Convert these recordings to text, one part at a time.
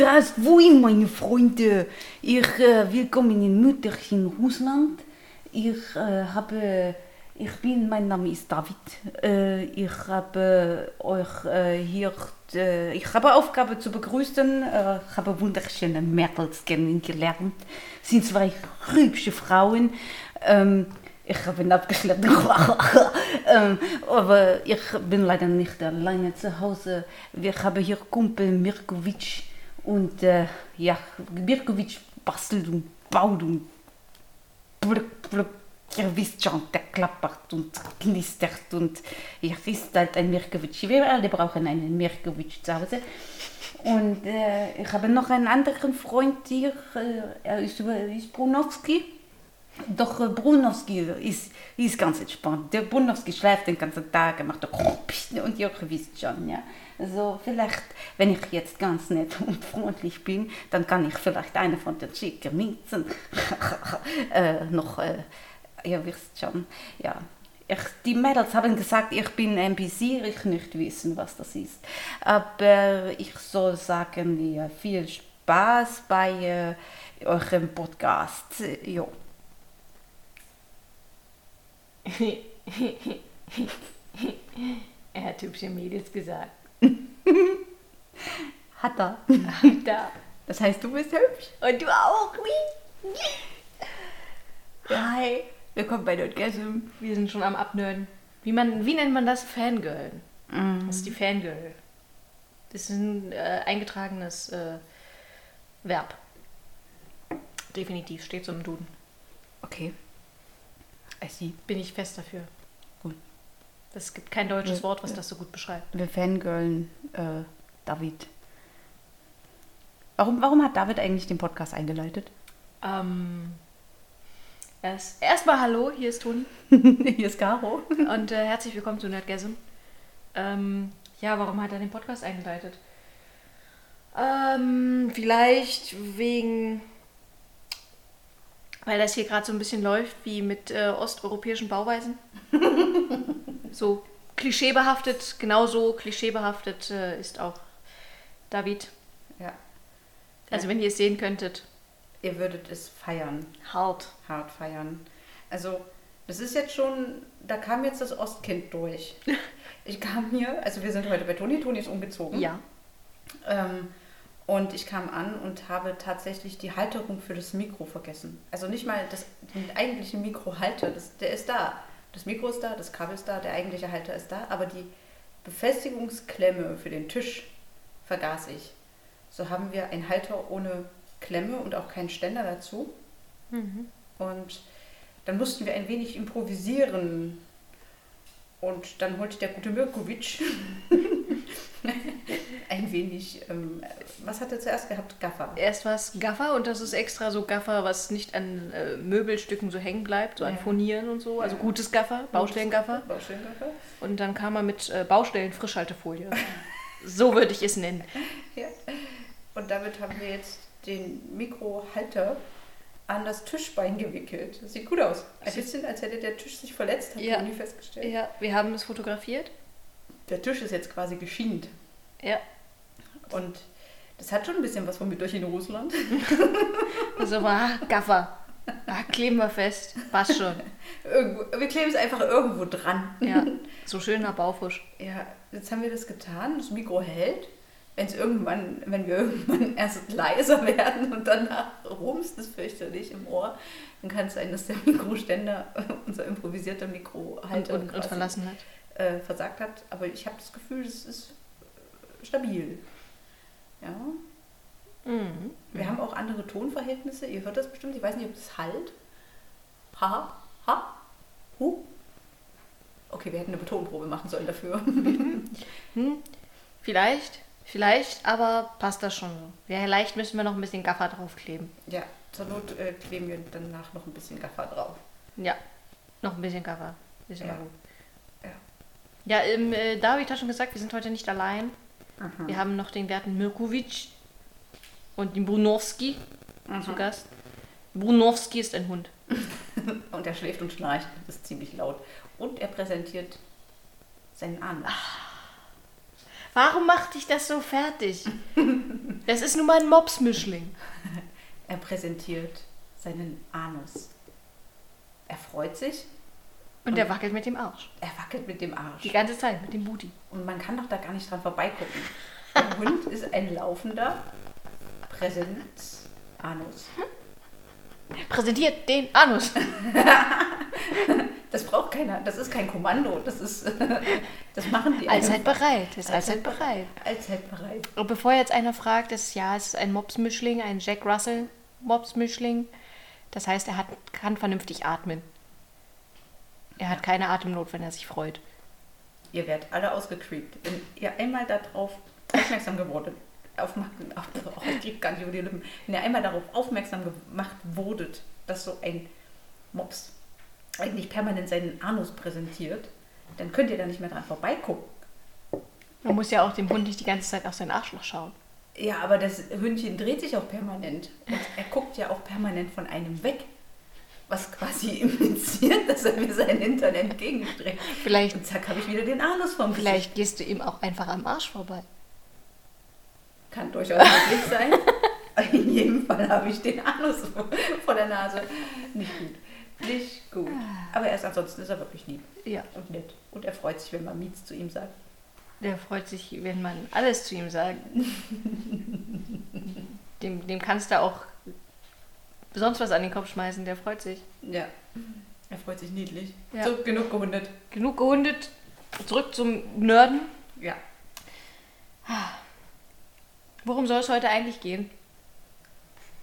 Strasbourg, meine Freunde. Ich, äh, willkommen in Mütterchen Russland. Ich äh, habe, ich bin, mein Name ist David. Äh, ich habe euch äh, hier, äh, ich habe Aufgabe zu begrüßen. Äh, ich habe wunderschöne Mädels kennengelernt. Es sind zwei hübsche Frauen. Ähm, ich bin abgeschleppt. ähm, aber ich bin leider nicht alleine zu Hause. Wir haben hier Kumpel Mirkovic und äh, ja, Mirkovic bastelt und baut und blub, blub. Ihr wisst schon, der klappert und knistert und ja, ist halt ein Mirkovic. Wir alle brauchen einen Mirkovic zu Hause. Und äh, ich habe noch einen anderen Freund hier, äh, er ist, ist Brunowski. Doch äh, Brunowski ist, ist ganz entspannt. Der Brunowski schläft den ganzen Tag, er macht und ihr wisst schon, ja. Also vielleicht, wenn ich jetzt ganz nett und freundlich bin, dann kann ich vielleicht eine von den schicken Münzen äh, noch, äh, ihr wisst schon, ja. Ich, die Mädels haben gesagt, ich bin ich nicht wissen, was das ist. Aber ich soll sagen, ja, viel Spaß bei äh, eurem Podcast. Ja. er hat hübsche Mädels gesagt. Hat er. Hat er. Das heißt, du bist hübsch. Und du auch, wie? Hi. Willkommen bei Nerdgasm. Wir sind schon am Abnörden. Wie, man, wie nennt man das? Fangirl. Mhm. Das ist die Fangirl. Das ist ein äh, eingetragenes äh, Verb. Definitiv, steht so im Duden. Okay. I see. Bin ich fest dafür. Es gibt kein deutsches Wort, was das so gut beschreibt. Wir fangirlen äh, David. Warum, warum hat David eigentlich den Podcast eingeleitet? Ähm, erst, erstmal hallo, hier ist Toni. Hier ist Caro. Und äh, herzlich willkommen zu Nerdgasm. Ähm, ja, warum hat er den Podcast eingeleitet? Ähm, vielleicht wegen, weil das hier gerade so ein bisschen läuft wie mit äh, osteuropäischen Bauweisen. so klischeebehaftet, genauso klischeebehaftet äh, ist auch David. Ja. Also wenn ihr es sehen könntet, Ihr würdet es feiern. hart. Hart feiern. Also, das ist jetzt schon, da kam jetzt das Ostkind durch. Ich kam hier, also wir sind heute bei Toni, Toni ist umgezogen. Ja. Ähm, und ich kam an und habe tatsächlich die Halterung für das Mikro vergessen. Also nicht mal das, den eigentlichen Mikrohalter, das, der ist da. Das Mikro ist da, das Kabel ist da, der eigentliche Halter ist da, aber die Befestigungsklemme für den Tisch vergaß ich. So haben wir einen Halter ohne Klemme und auch keinen Ständer dazu. Und dann mussten wir ein wenig improvisieren. Und dann holte der gute Mirkovic ein wenig, ähm, was hat er zuerst gehabt? Gaffer. Erst was Gaffer und das ist extra so Gaffer, was nicht an äh, Möbelstücken so hängen bleibt, so an Ja. Furnieren und so. Also Ja. gutes Gaffer, Baustellengaffer. Baustellengaffer. Und dann kam er mit äh, Baustellen-Frischhaltefolie. so würde ich es nennen. Ja. Und damit haben wir jetzt den Mikrohalter an das Tischbein gewickelt. Das sieht gut aus. Ein bisschen, als hätte der Tisch sich verletzt, hat Ja. Toni festgestellt. Ja, wir haben es fotografiert. Der Tisch ist jetzt quasi geschient. Ja, Und das hat schon ein bisschen was von mit euch in Russland. also war ah, Gaffer. Ah, kleben wir fest. Passt schon. Wir kleben es einfach irgendwo dran. Ja, so schöner Baufusch. Ja, jetzt haben wir das getan. Das Mikro hält. Wenn es irgendwann, wenn wir irgendwann erst leiser werden und danach rumst es fürchterlich im Ohr, dann kann es sein, dass der Mikroständer, unser improvisierter Und, Mikrohalter, und, und quasi, verlassen hat. äh, versagt hat. Aber ich habe das Gefühl, es ist stabil. Ja. Mhm. Wir haben auch andere Tonverhältnisse. Ihr hört das bestimmt. Ich weiß nicht, ob das halt. Ha, ha, hu. Okay, wir hätten eine Betonprobe machen sollen dafür. Hm, vielleicht, vielleicht, aber passt das schon. Ja, vielleicht müssen wir noch ein bisschen Gaffer draufkleben. ja, zur Not äh, kleben wir danach noch ein bisschen Gaffer drauf. Ja, noch ein bisschen Gaffer. Ist immer Ja. gut. Ja. Ja, ähm, äh, David hat schon gesagt, wir sind heute nicht allein. Wir haben noch den werten Mirkovic und den Brunowski zu Gast. Brunowski ist ein Hund. Und er schläft und schnarcht. Das ist ziemlich laut. Und er präsentiert seinen Arm. Warum macht dich das so fertig? Das ist nun mal ein Mopsmischling. Er präsentiert seinen Anus. Er freut sich. Und er wackelt mit dem Arsch. Er wackelt mit dem Arsch. Die ganze Zeit mit dem Booty. Und man kann doch da gar nicht dran vorbeigucken. Der Hund ist ein laufender Präsenz-Anus. Präsentiert den Anus. Das braucht keiner. Das ist kein Kommando. Das ist, das machen die Allzeit bereit. Ist allzeit bereit. Allzeit bereit. Und bevor jetzt einer fragt, ist ja, es ist ein Mopsmischling, ein Jack Russell Mopsmischling. Das heißt, er hat, kann vernünftig atmen. Er hat keine Atemnot, wenn er sich freut. Ihr werdet alle ausgecreept. Wenn ihr einmal darauf aufmerksam geworden auf, oh, ich krieg gar nicht über die Lippen. Wenn ihr einmal darauf aufmerksam gemacht wurdet, dass so ein Mops eigentlich permanent seinen Anus präsentiert, dann könnt ihr da nicht mehr dran vorbeigucken. Man muss ja auch dem Hund nicht die ganze Zeit auf sein Arschloch schauen. Ja, aber das Hündchen dreht sich auch permanent. Und er guckt ja auch permanent von einem weg. Was quasi impliziert, dass er mir seinen Hintern entgegenstreckt. Vielleicht, Und zack, habe ich wieder den Anus vom Gesicht. vielleicht gehst du ihm auch einfach am Arsch vorbei. Kann durchaus möglich sein. In jedem Fall habe ich den Anus vor der Nase. Nicht gut. Nicht gut. Aber er ist ansonsten ist er wirklich lieb Ja. und nett. Und er freut sich, wenn man Miets zu ihm sagt. Der freut sich, wenn man alles zu ihm sagt. Dem, dem kannst du auch sonst was an den Kopf schmeißen, der freut sich. Ja. Er freut sich niedlich. Ja. So, genug gehundet. Genug gehundet, zurück zum Nörden. Ja. Worum soll es heute eigentlich gehen?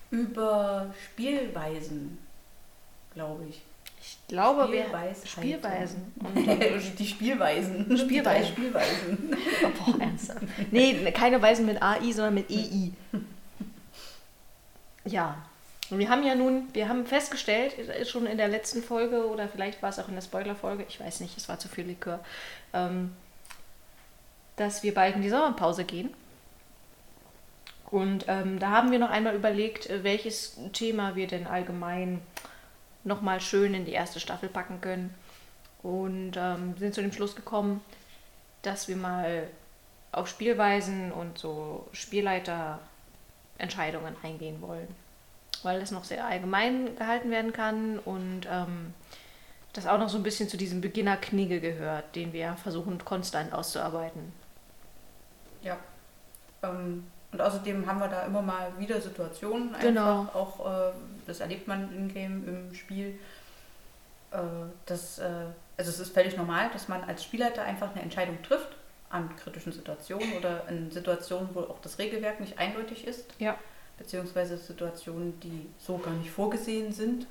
Über Spielweisen, glaube ich. Ich glaube, wir Spielweisheiten. Spielweisen. Die Spielweisen. Spielweisen. Spielweisen. Boah, ernsthaft. Nee, keine Weisen mit AI, sondern mit EI. Ja. Und wir haben ja nun, wir haben festgestellt, schon in der letzten Folge oder vielleicht war es auch in der Spoiler-Folge, ich weiß nicht, es war zu viel Likör, ähm, dass wir bald in die Sommerpause gehen. Und ähm, da haben wir noch einmal überlegt, äh, welches Thema wir denn allgemein nochmal schön in die erste Staffel packen können. Und ähm, sind zu dem Schluss gekommen, dass wir mal auf Spielweisen und so Spielleiterentscheidungen eingehen wollen. Weil das noch sehr allgemein gehalten werden kann und ähm, das auch noch so ein bisschen zu diesem Beginner-Knigge gehört, den wir versuchen konstant auszuarbeiten. Ja. Ähm, und außerdem haben wir da immer mal wieder Situationen einfach. Genau. Auch äh, das erlebt man im Game, im Spiel. Äh, das, äh, also es ist völlig normal, dass man als Spielleiter einfach eine Entscheidung trifft an kritischen Situationen oder in Situationen, wo auch das Regelwerk nicht eindeutig ist, Ja. Beziehungsweise Situationen, die so gar nicht vorgesehen sind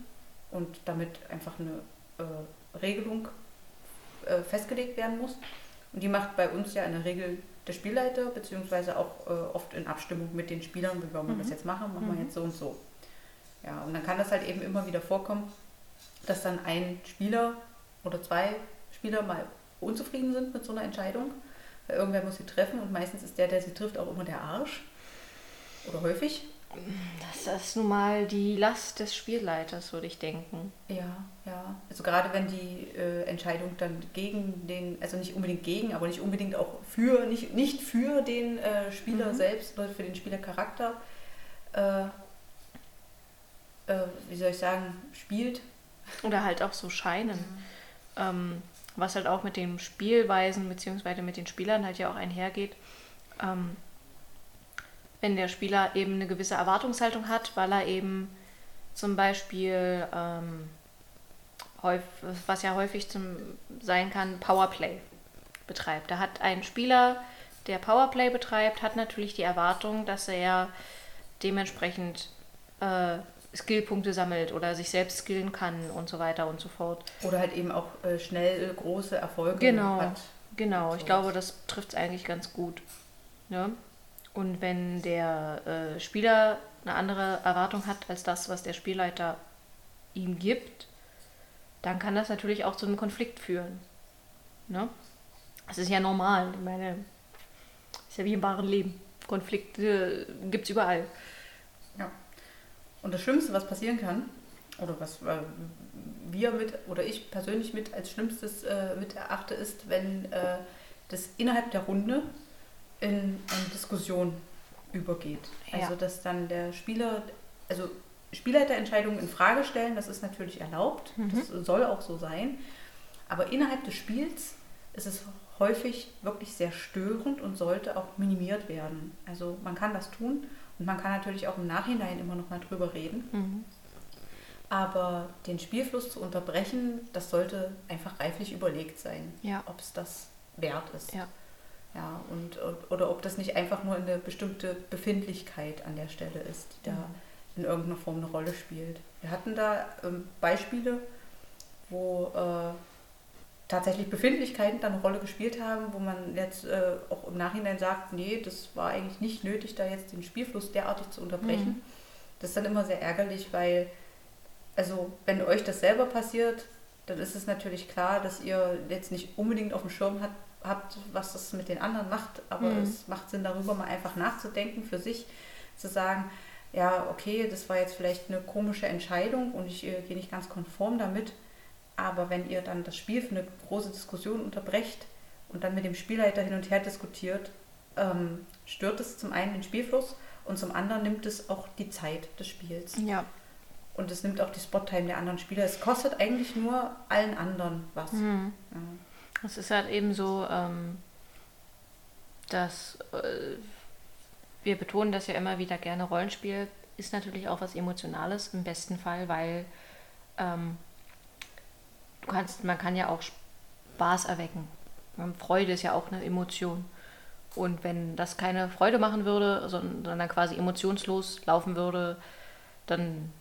und damit einfach eine äh, Regelung äh, festgelegt werden muss. Und die macht bei uns ja in der Regel der Spielleiter, beziehungsweise auch äh, oft in Abstimmung mit den Spielern, wie wollen wir das jetzt machen, machen wir Mhm. jetzt so und so. Ja, und dann kann das halt eben immer wieder vorkommen, dass dann ein Spieler oder zwei Spieler mal unzufrieden sind mit so einer Entscheidung, weil irgendwer muss sie treffen und meistens ist der, der sie trifft, auch immer der Arsch. Oder häufig. Das ist nun mal die Last des Spielleiters, würde ich denken. Ja, ja. Also gerade wenn die äh, Entscheidung dann gegen den, also nicht unbedingt gegen, aber nicht unbedingt auch für, nicht, nicht für den äh, Spieler Mhm. selbst oder für den Spielercharakter, äh, äh, wie soll ich sagen, spielt. Oder halt auch so scheinen. Ähm, was halt auch mit den Spielweisen bzw. mit den Spielern halt ja auch einhergeht. Ähm, wenn der Spieler eben eine gewisse Erwartungshaltung hat, weil er eben zum Beispiel, ähm, häuf, was ja häufig zum, sein kann, Powerplay betreibt. Da hat ein Spieler, der Powerplay betreibt, hat natürlich die Erwartung, dass er dementsprechend äh, Skillpunkte sammelt oder sich selbst skillen kann und so weiter und so fort. Oder halt eben auch äh, schnell große Erfolge Genau. hat. Genau, ich Sowas. glaube, das trifft es eigentlich ganz gut. Ne? Und wenn der äh, Spieler eine andere Erwartung hat als das, was der Spielleiter ihm gibt, dann kann das natürlich auch zu einem Konflikt führen. Ne? Das ist ja normal. Ich meine, ist ja wie im wahren Leben. Konflikte gibt es überall. Und das Schlimmste, was passieren kann, oder was äh, wir mit, oder ich persönlich mit als Schlimmstes äh, mit erachte, ist, wenn äh, das innerhalb der Runde in eine Diskussion übergeht. Ja. Also dass dann der Spieler, also Spielleiterentscheidungen in Frage stellen, das ist natürlich erlaubt, das soll auch so sein. Aber innerhalb des Spiels ist es häufig wirklich sehr störend und sollte auch minimiert werden. Also man kann das tun und man kann natürlich auch im Nachhinein immer noch mal drüber reden. Mhm. Aber den Spielfluss zu unterbrechen, das sollte einfach reiflich überlegt sein, Ja. ob es das wert ist. Ja. Ja, und, oder ob das nicht einfach nur eine bestimmte Befindlichkeit an der Stelle ist, die da Mhm. in irgendeiner Form eine Rolle spielt. Wir hatten da ähm, Beispiele, wo äh, tatsächlich Befindlichkeiten da eine Rolle gespielt haben, wo man jetzt äh, auch im Nachhinein sagt, nee, das war eigentlich nicht nötig, da jetzt den Spielfluss derartig zu unterbrechen. Mhm. Das ist dann immer sehr ärgerlich, weil, also wenn euch das selber passiert, dann ist es natürlich klar, dass ihr jetzt nicht unbedingt auf dem Schirm hat, habt, was das mit den anderen macht, aber Mhm. es macht Sinn, darüber mal einfach nachzudenken für sich, zu sagen, ja, okay, das war jetzt vielleicht eine komische Entscheidung und ich äh, gehe nicht ganz konform damit, aber wenn ihr dann das Spiel für eine große Diskussion unterbrecht und dann mit dem Spielleiter hin und her diskutiert, ähm, stört es zum einen den Spielfluss und zum anderen nimmt es auch die Zeit des Spiels. Ja. Und es nimmt auch die Spottime der anderen Spieler. Es kostet eigentlich nur allen anderen was. Mhm. Ja. Es ist halt eben so, ähm, dass äh, wir betonen das ja immer wieder gerne. Rollenspiel ist natürlich auch was Emotionales im besten Fall, weil ähm, du kannst, man kann ja auch Spaß erwecken. Ähm, Freude ist ja auch eine Emotion. Und wenn das keine Freude machen würde, sondern quasi emotionslos laufen würde, dann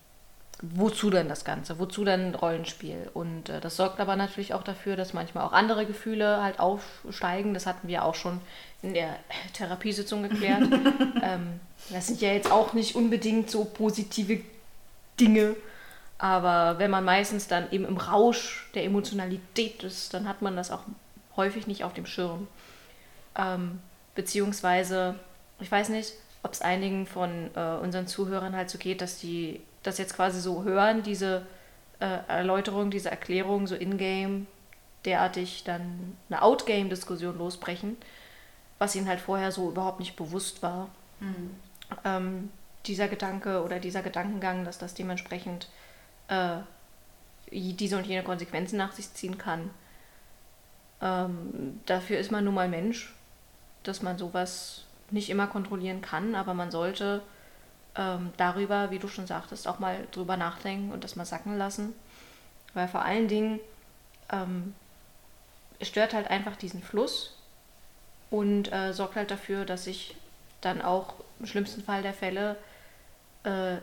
wozu denn das Ganze? Wozu denn Rollenspiel? Und äh, das sorgt aber natürlich auch dafür, dass manchmal auch andere Gefühle halt aufsteigen. Das hatten wir auch schon in der Therapiesitzung geklärt. ähm, das sind ja jetzt auch nicht unbedingt so positive Dinge. Aber wenn man meistens dann eben im Rausch der Emotionalität ist, dann hat man das auch häufig nicht auf dem Schirm. Ähm, beziehungsweise, ich weiß nicht, ob es einigen von äh, unseren Zuhörern halt so geht, dass die das jetzt quasi so hören, diese äh, Erläuterung, diese Erklärung so in-game derartig dann eine Outgame-Diskussion losbrechen, was ihnen halt vorher so überhaupt nicht bewusst war. Mhm. Ähm, dieser Gedanke oder dieser Gedankengang, dass das dementsprechend äh, diese und jene Konsequenzen nach sich ziehen kann. Ähm, dafür ist man nun mal Mensch, dass man sowas nicht immer kontrollieren kann, aber man sollte ähm, darüber, wie du schon sagtest, auch mal drüber nachdenken und das mal sacken lassen. Weil vor allen Dingen ähm, stört halt einfach diesen Fluss und äh, sorgt halt dafür, dass sich dann auch im schlimmsten Fall der Fälle äh,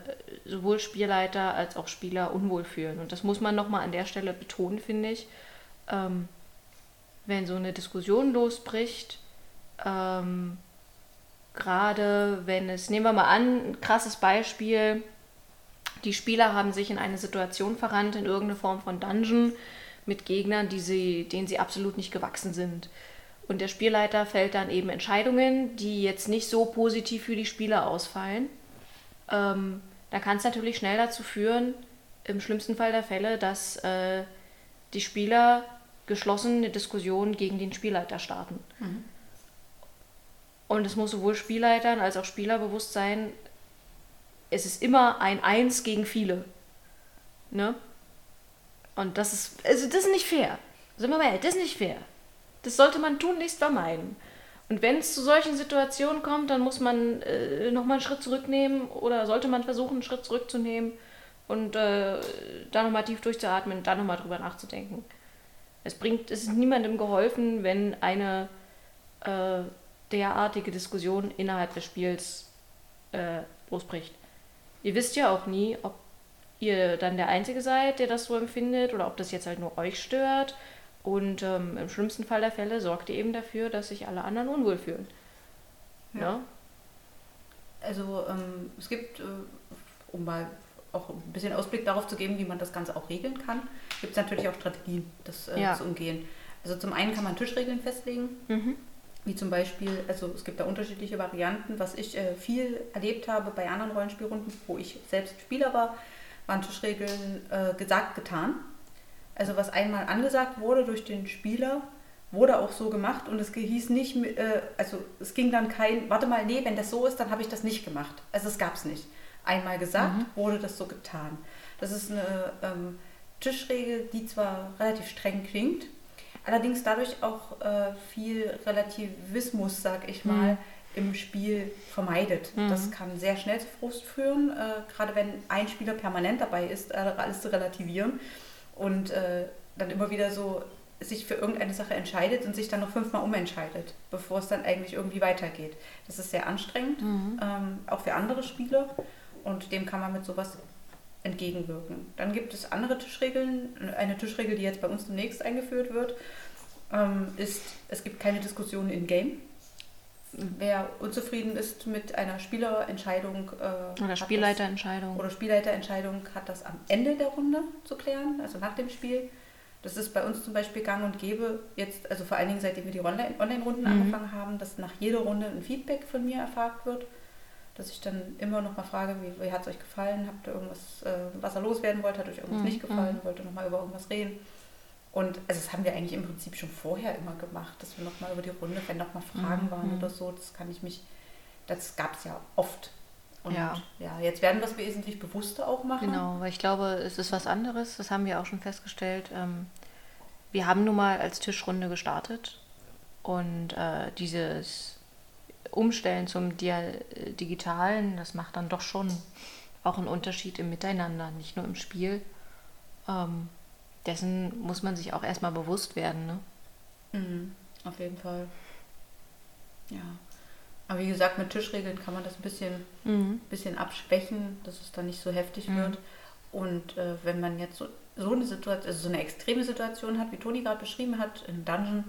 sowohl Spielleiter als auch Spieler unwohl fühlen. Und das muss man nochmal an der Stelle betonen, finde ich. Ähm, wenn so eine Diskussion losbricht, ähm, gerade wenn es, nehmen wir mal an, ein krasses Beispiel, die Spieler haben sich in eine Situation verrannt, in irgendeine Form von Dungeon mit Gegnern, die sie, denen sie absolut nicht gewachsen sind. Und der Spielleiter fällt dann eben Entscheidungen, die jetzt nicht so positiv für die Spieler ausfallen. Ähm, da kann es natürlich schnell dazu führen, im schlimmsten Fall der Fälle, dass äh, die Spieler geschlossen eine Diskussion gegen den Spielleiter starten. Mhm. Und es muss sowohl Spielleitern als auch Spieler bewusst sein, es ist immer ein Eins gegen viele. Ne? Und das ist, also das ist nicht fair. Sind wir mal ehrlich, das ist nicht fair. Das sollte man tunlichst vermeiden. Und wenn es zu solchen Situationen kommt, dann muss man äh, nochmal einen Schritt zurücknehmen oder sollte man versuchen, einen Schritt zurückzunehmen und äh, da nochmal tief durchzuatmen und da nochmal drüber nachzudenken. Es bringt, es ist niemandem geholfen, wenn eine äh, derartige Diskussion innerhalb des Spiels äh, losbricht. Ihr wisst ja auch nie, ob ihr dann der Einzige seid, der das so empfindet oder ob das jetzt halt nur euch stört. Und ähm, im schlimmsten Fall der Fälle sorgt ihr eben dafür, dass sich alle anderen unwohl fühlen. Ja. Ja? Also ähm, es gibt, äh, um mal auch ein bisschen Ausblick darauf zu geben, wie man das Ganze auch regeln kann, gibt es natürlich auch Strategien, das äh, Ja. zu umgehen. Also zum einen kann man Tischregeln festlegen, Mhm. Wie zum Beispiel, also es gibt da unterschiedliche Varianten. Was ich äh, viel erlebt habe bei anderen Rollenspielrunden, wo ich selbst Spieler war, waren Tischregeln äh, gesagt, getan. Also was einmal angesagt wurde durch den Spieler, wurde auch so gemacht und es hieß nicht, äh, also es ging dann kein, warte mal, nee, wenn das so ist, dann habe ich das nicht gemacht. Also es gab es nicht. Einmal gesagt, mhm. wurde das so getan. Das ist eine ähm, Tischregel, die zwar relativ streng klingt, allerdings dadurch auch äh, viel Relativismus, sag ich mal, mhm. im Spiel vermeidet. Mhm. Das kann sehr schnell zu Frust führen, äh, gerade wenn ein Spieler permanent dabei ist, äh, alles zu relativieren und äh, dann immer wieder so sich für irgendeine Sache entscheidet und sich dann noch fünfmal umentscheidet, bevor es dann eigentlich irgendwie weitergeht. Das ist sehr anstrengend, mhm. ähm, auch für andere Spieler und dem kann man mit sowas entgegenwirken. Dann gibt es andere Tischregeln. Eine Tischregel, die jetzt bei uns demnächst eingeführt wird, ähm, ist, es gibt keine Diskussion in Game. Wer unzufrieden ist mit einer Spielerentscheidung äh, oder Spielleiterentscheidung oder Spielleiterentscheidung hat das am Ende der Runde zu klären, also nach dem Spiel. Das ist bei uns zum Beispiel gang und gäbe, jetzt, also vor allen Dingen seitdem wir die Online-Runden mhm. angefangen haben, dass nach jeder Runde ein Feedback von mir erfragt wird dass ich dann immer noch mal frage, wie, wie hat es euch gefallen? Habt ihr irgendwas, äh, was er loswerden wollte? Hat euch irgendwas mhm. nicht gefallen? Mhm. Wollt ihr noch mal über irgendwas reden? Und also das haben wir eigentlich im Prinzip schon vorher immer gemacht, dass wir noch mal über die Runde, wenn noch mal Fragen mhm. waren oder so, das kann ich mich, das gab es ja oft. Und ja. ja, jetzt werden wir es wesentlich bewusster auch machen. Genau, weil ich glaube, es ist was anderes, das haben wir auch schon festgestellt. Ähm, wir haben nun mal als Tischrunde gestartet und äh, dieses Umstellen zum Digitalen, das macht dann doch schon auch einen Unterschied im Miteinander, nicht nur im Spiel. Ähm, dessen muss man sich auch erstmal bewusst werden. Ne? Mhm, auf jeden Fall. Ja. Aber wie gesagt, mit Tischregeln kann man das ein bisschen, mhm. bisschen abschwächen, dass es dann nicht so heftig mhm. wird. Und äh, wenn man jetzt so, so eine Situation, also so eine extreme Situation hat, wie Toni gerade beschrieben hat, im Dungeon,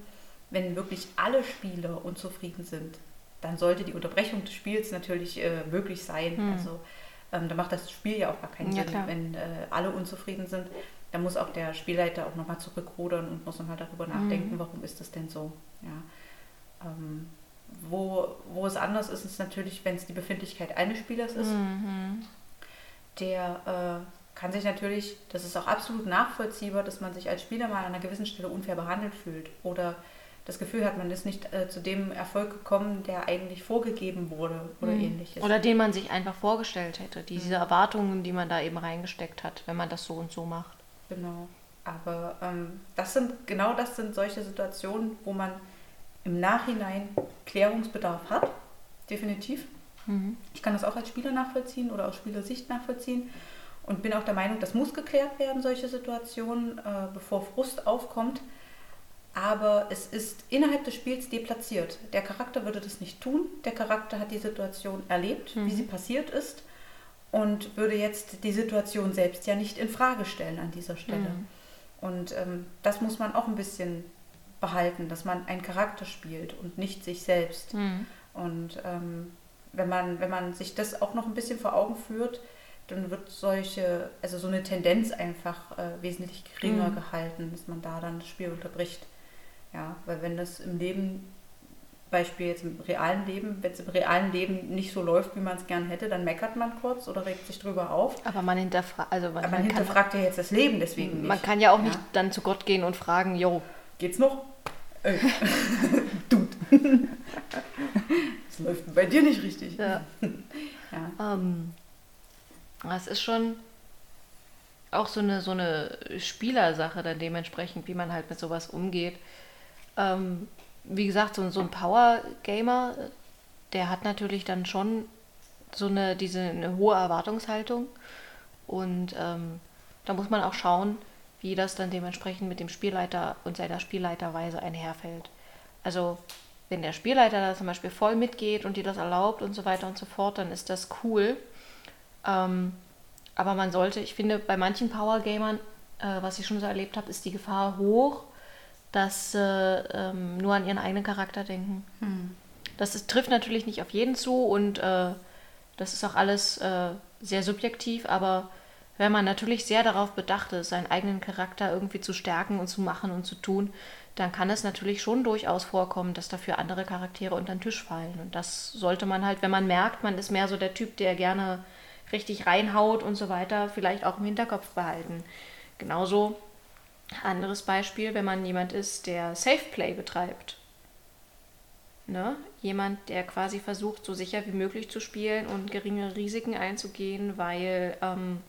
wenn wirklich alle Spieler unzufrieden sind, dann sollte die Unterbrechung des Spiels natürlich äh, möglich sein. Hm. Also ähm, da macht das Spiel ja auch gar keinen ja, Sinn, klar. wenn äh, alle unzufrieden sind. Da muss auch der Spielleiter auch nochmal zurückrudern und muss nochmal darüber hm. nachdenken, warum ist das denn so. Ja. Ähm, wo, wo es anders ist, ist natürlich, wenn es die Befindlichkeit eines Spielers ist. Mhm. Der äh, kann sich natürlich, das ist auch absolut nachvollziehbar, dass man sich als Spieler mal an einer gewissen Stelle unfair behandelt fühlt oder das Gefühl hat, man ist nicht äh, zu dem Erfolg gekommen, der eigentlich vorgegeben wurde oder mhm. ähnliches. Oder den man sich einfach vorgestellt hätte. Diese mhm. Erwartungen, die man da eben reingesteckt hat, wenn man das so und so macht. Genau. Aber ähm, das sind genau das sind solche Situationen, wo man im Nachhinein Klärungsbedarf hat. Definitiv. Mhm. Ich kann das auch als Spieler nachvollziehen oder aus Spielersicht nachvollziehen und bin auch der Meinung, das muss geklärt werden, solche Situationen, äh, bevor Frust aufkommt aber es ist innerhalb des Spiels deplatziert. Der Charakter würde das nicht tun. Der Charakter hat die Situation erlebt, mhm. wie sie passiert ist und würde jetzt die Situation selbst ja nicht in Frage stellen an dieser Stelle. Mhm. Und ähm, das muss man auch ein bisschen behalten, dass man einen Charakter spielt und nicht sich selbst. Mhm. Und ähm, wenn, man, wenn man sich das auch noch ein bisschen vor Augen führt, dann wird solche, also so eine Tendenz einfach äh, wesentlich geringer mhm. gehalten, dass man da dann das Spiel unterbricht. Ja, weil wenn das im Leben, Beispiel jetzt im realen Leben, wenn es im realen Leben nicht so läuft, wie man es gern hätte, dann meckert man kurz oder regt sich drüber auf. Aber man hinterfragt, also man, man hinterfragt kann, ja jetzt das Leben deswegen nicht. Man kann ja auch ja. nicht dann zu Gott gehen und fragen, jo. Geht's noch? Ey. Dude. Das läuft bei dir nicht richtig. Ja. ja. Ähm, das ist schon auch so eine, so eine Spielersache dann dementsprechend, wie man halt mit sowas umgeht. Ähm, wie gesagt, so, so ein Power-Gamer, der hat natürlich dann schon so eine, diese eine hohe Erwartungshaltung. Und ähm, da muss man auch schauen, wie das dann dementsprechend mit dem Spielleiter und seiner Spielleiterweise einherfällt. Also wenn der Spielleiter da zum Beispiel voll mitgeht und dir das erlaubt und so weiter und so fort, dann ist das cool. Ähm, aber man sollte, ich finde, bei manchen Power-Gamern, äh, was ich schon so erlebt habe, ist die Gefahr hoch, dass sie ähm, nur an ihren eigenen Charakter denken. Hm. Das ist, trifft natürlich nicht auf jeden zu und äh, das ist auch alles äh, sehr subjektiv, aber wenn man natürlich sehr darauf bedacht ist, seinen eigenen Charakter irgendwie zu stärken und zu machen und zu tun, dann kann es natürlich schon durchaus vorkommen, dass dafür andere Charaktere unter den Tisch fallen. Und das sollte man halt, wenn man merkt, man ist mehr so der Typ, der gerne richtig reinhaut und so weiter, vielleicht auch im Hinterkopf behalten. Genauso Anderes Beispiel, wenn man jemand ist, der Safe Play betreibt. Ne? Jemand, der quasi versucht, so sicher wie möglich zu spielen und geringe Risiken einzugehen, weil ähm,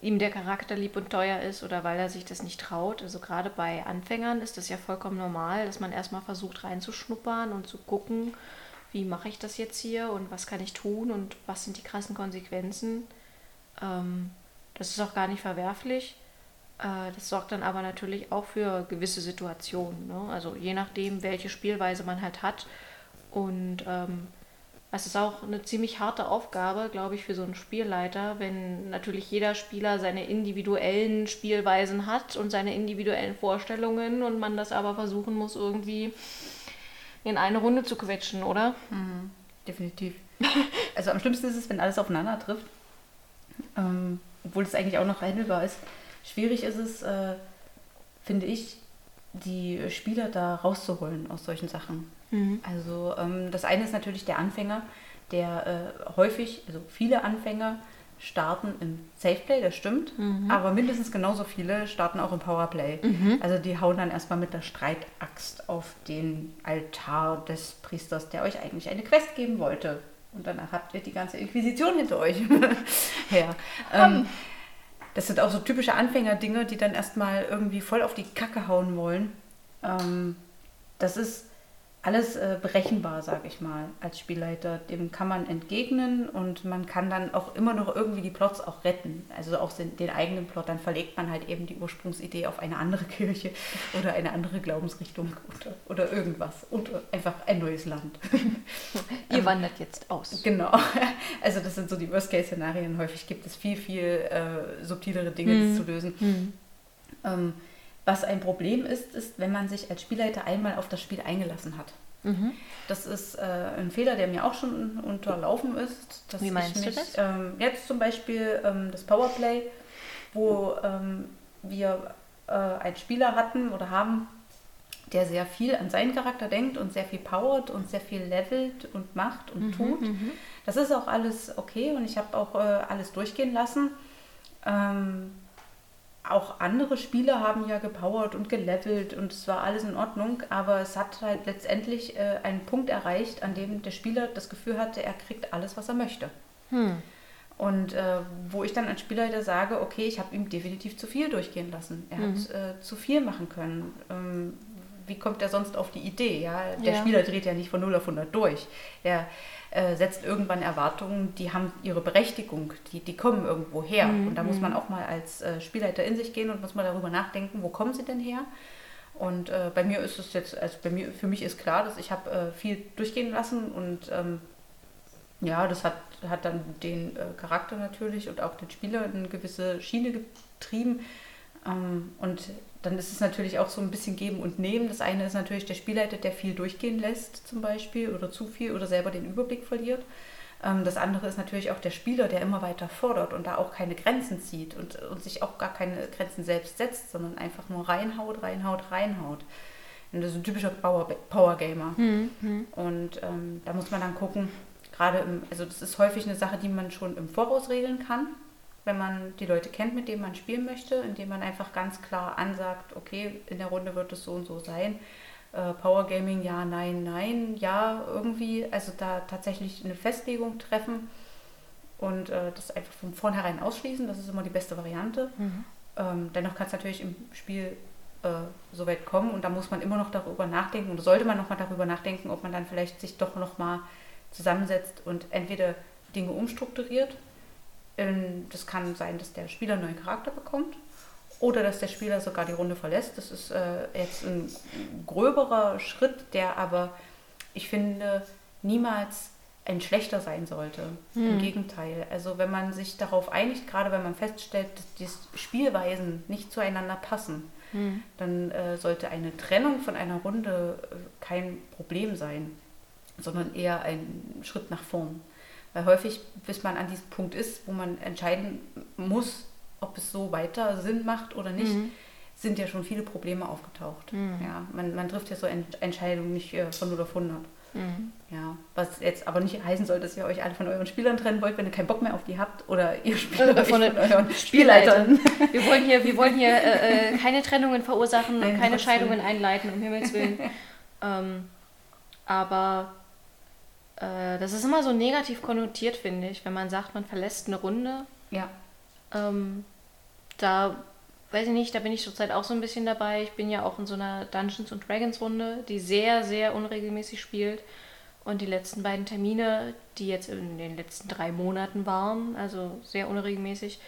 ihm der Charakter lieb und teuer ist oder weil er sich das nicht traut. Also gerade bei Anfängern ist das ja vollkommen normal, dass man erstmal versucht reinzuschnuppern und zu gucken, wie mache ich das jetzt hier und was kann ich tun und was sind die krassen Konsequenzen. Ähm, das ist auch gar nicht verwerflich. Äh, das sorgt dann aber natürlich auch für gewisse Situationen. Ne? Also je nachdem, welche Spielweise man halt hat. Und ähm, es ist auch eine ziemlich harte Aufgabe, glaube ich, für so einen Spielleiter, wenn natürlich jeder Spieler seine individuellen Spielweisen hat und seine individuellen Vorstellungen und man das aber versuchen muss, irgendwie in eine Runde zu quetschen, oder? Mhm, definitiv. Also am schlimmsten ist es, wenn alles aufeinander trifft. Ähm, obwohl es eigentlich auch noch handelbar ist. Schwierig ist es, äh, finde ich, die Spieler da rauszuholen aus solchen Sachen. Mhm. Also ähm, das eine ist natürlich der Anfänger, der äh, häufig, also viele Anfänger starten im Safeplay, das stimmt, mhm. aber mindestens genauso viele starten auch im Powerplay. Mhm. Also die hauen dann erstmal mit der Streitaxt auf den Altar des Priesters, der euch eigentlich eine Quest geben wollte. Und danach habt ihr die ganze Inquisition hinter euch. ja. Ähm, das sind auch so typische Anfängerdinge, die dann erstmal irgendwie voll auf die Kacke hauen wollen. Ähm, das ist alles äh, berechenbar, sage ich mal, als Spielleiter. Dem kann man entgegnen und man kann dann auch immer noch irgendwie die Plots auch retten. Also auch den, eigenen Plot. Dann verlegt man halt eben die Ursprungsidee auf eine andere Kirche oder eine andere Glaubensrichtung oder, oder irgendwas. Oder einfach ein neues Land. Ihr ähm, wandert jetzt aus. Genau. Also das sind so die Worst-Case-Szenarien. Häufig gibt es viel, viel äh, subtilere Dinge mhm. zu lösen. Mhm. Ähm, was ein Problem ist, ist, wenn man sich als Spielleiter einmal auf das Spiel eingelassen hat. Mhm. Das ist äh, ein Fehler, der mir auch schon unterlaufen ist. Wie meinst mich, du das? Ähm, jetzt zum Beispiel ähm, das Powerplay, wo ähm, wir äh, einen Spieler hatten oder haben, der sehr viel an seinen Charakter denkt und sehr viel powert und sehr viel levelt und macht und mhm, tut. Mhm. Das ist auch alles okay und ich habe auch äh, alles durchgehen lassen. Ähm, auch andere Spieler haben ja gepowert und gelevelt und es war alles in Ordnung, aber es hat halt letztendlich äh, einen Punkt erreicht, an dem der Spieler das Gefühl hatte, er kriegt alles, was er möchte. Hm. Und äh, wo ich dann als Spielleiter sage, okay, ich habe ihm definitiv zu viel durchgehen lassen. Er mhm. hat äh, zu viel machen können. Ähm, wie kommt er sonst auf die Idee? Ja? Der ja. Spieler dreht ja nicht von 0 auf 100 durch. Er äh, setzt irgendwann Erwartungen, die haben ihre Berechtigung, die, die kommen irgendwo her. Mhm. Und da muss man mhm. auch mal als äh, Spielleiter in sich gehen und muss mal darüber nachdenken, wo kommen sie denn her? Und äh, bei mir ist es jetzt, also bei mir, für mich ist klar, dass ich habe äh, viel durchgehen lassen und ähm, ja, das hat, hat dann den äh, Charakter natürlich und auch den Spieler in eine gewisse Schiene getrieben. Ähm, und dann ist es natürlich auch so ein bisschen geben und nehmen. Das eine ist natürlich der Spielleiter, der viel durchgehen lässt zum Beispiel oder zu viel oder selber den Überblick verliert. Ähm, das andere ist natürlich auch der Spieler, der immer weiter fordert und da auch keine Grenzen zieht und, und sich auch gar keine Grenzen selbst setzt, sondern einfach nur reinhaut, reinhaut, reinhaut. Und das ist ein typischer Power-Gamer. Mhm. Und ähm, da muss man dann gucken, gerade im, also das ist häufig eine Sache, die man schon im Voraus regeln kann wenn man die Leute kennt, mit denen man spielen möchte, indem man einfach ganz klar ansagt, okay, in der Runde wird es so und so sein. Äh, Power Gaming, ja, nein, nein, ja, irgendwie, also da tatsächlich eine Festlegung treffen und äh, das einfach von vornherein ausschließen, das ist immer die beste Variante. Mhm. Ähm, dennoch kann es natürlich im Spiel äh, so weit kommen und da muss man immer noch darüber nachdenken oder sollte man noch mal darüber nachdenken, ob man dann vielleicht sich doch noch mal zusammensetzt und entweder Dinge umstrukturiert, das kann sein, dass der Spieler einen neuen Charakter bekommt oder dass der Spieler sogar die Runde verlässt. Das ist äh, jetzt ein gröberer Schritt, der aber, ich finde, niemals ein schlechter sein sollte. Hm. Im Gegenteil. Also wenn man sich darauf einigt, gerade wenn man feststellt, dass die Spielweisen nicht zueinander passen, hm. dann äh, sollte eine Trennung von einer Runde äh, kein Problem sein, sondern eher ein Schritt nach vorn. Weil häufig, bis man an diesem Punkt ist, wo man entscheiden muss, ob es so weiter Sinn macht oder nicht, mhm. sind ja schon viele Probleme aufgetaucht. Mhm. Ja, man, man trifft ja so Ent Entscheidungen nicht äh, von 0 auf 100. Mhm. Ja, was jetzt aber nicht heißen soll, dass ihr euch alle von euren Spielern trennen wollt, wenn ihr keinen Bock mehr auf die habt oder ihr spielt äh, von, von euren Spielleitern. Wir wollen hier, wir wollen hier äh, äh keine Trennungen verursachen und keine Scheidungen einleiten, um Himmels Willen. ähm, aber äh, das ist immer so negativ konnotiert, finde ich, wenn man sagt, man verlässt eine Runde. Ja. Ähm, da weiß ich nicht, da bin ich zurzeit auch so ein bisschen dabei. Ich bin ja auch in so einer Dungeons und Dragons Runde, die sehr, sehr unregelmäßig spielt. Und die letzten beiden Termine, die jetzt in den letzten drei Monaten waren, also sehr unregelmäßig,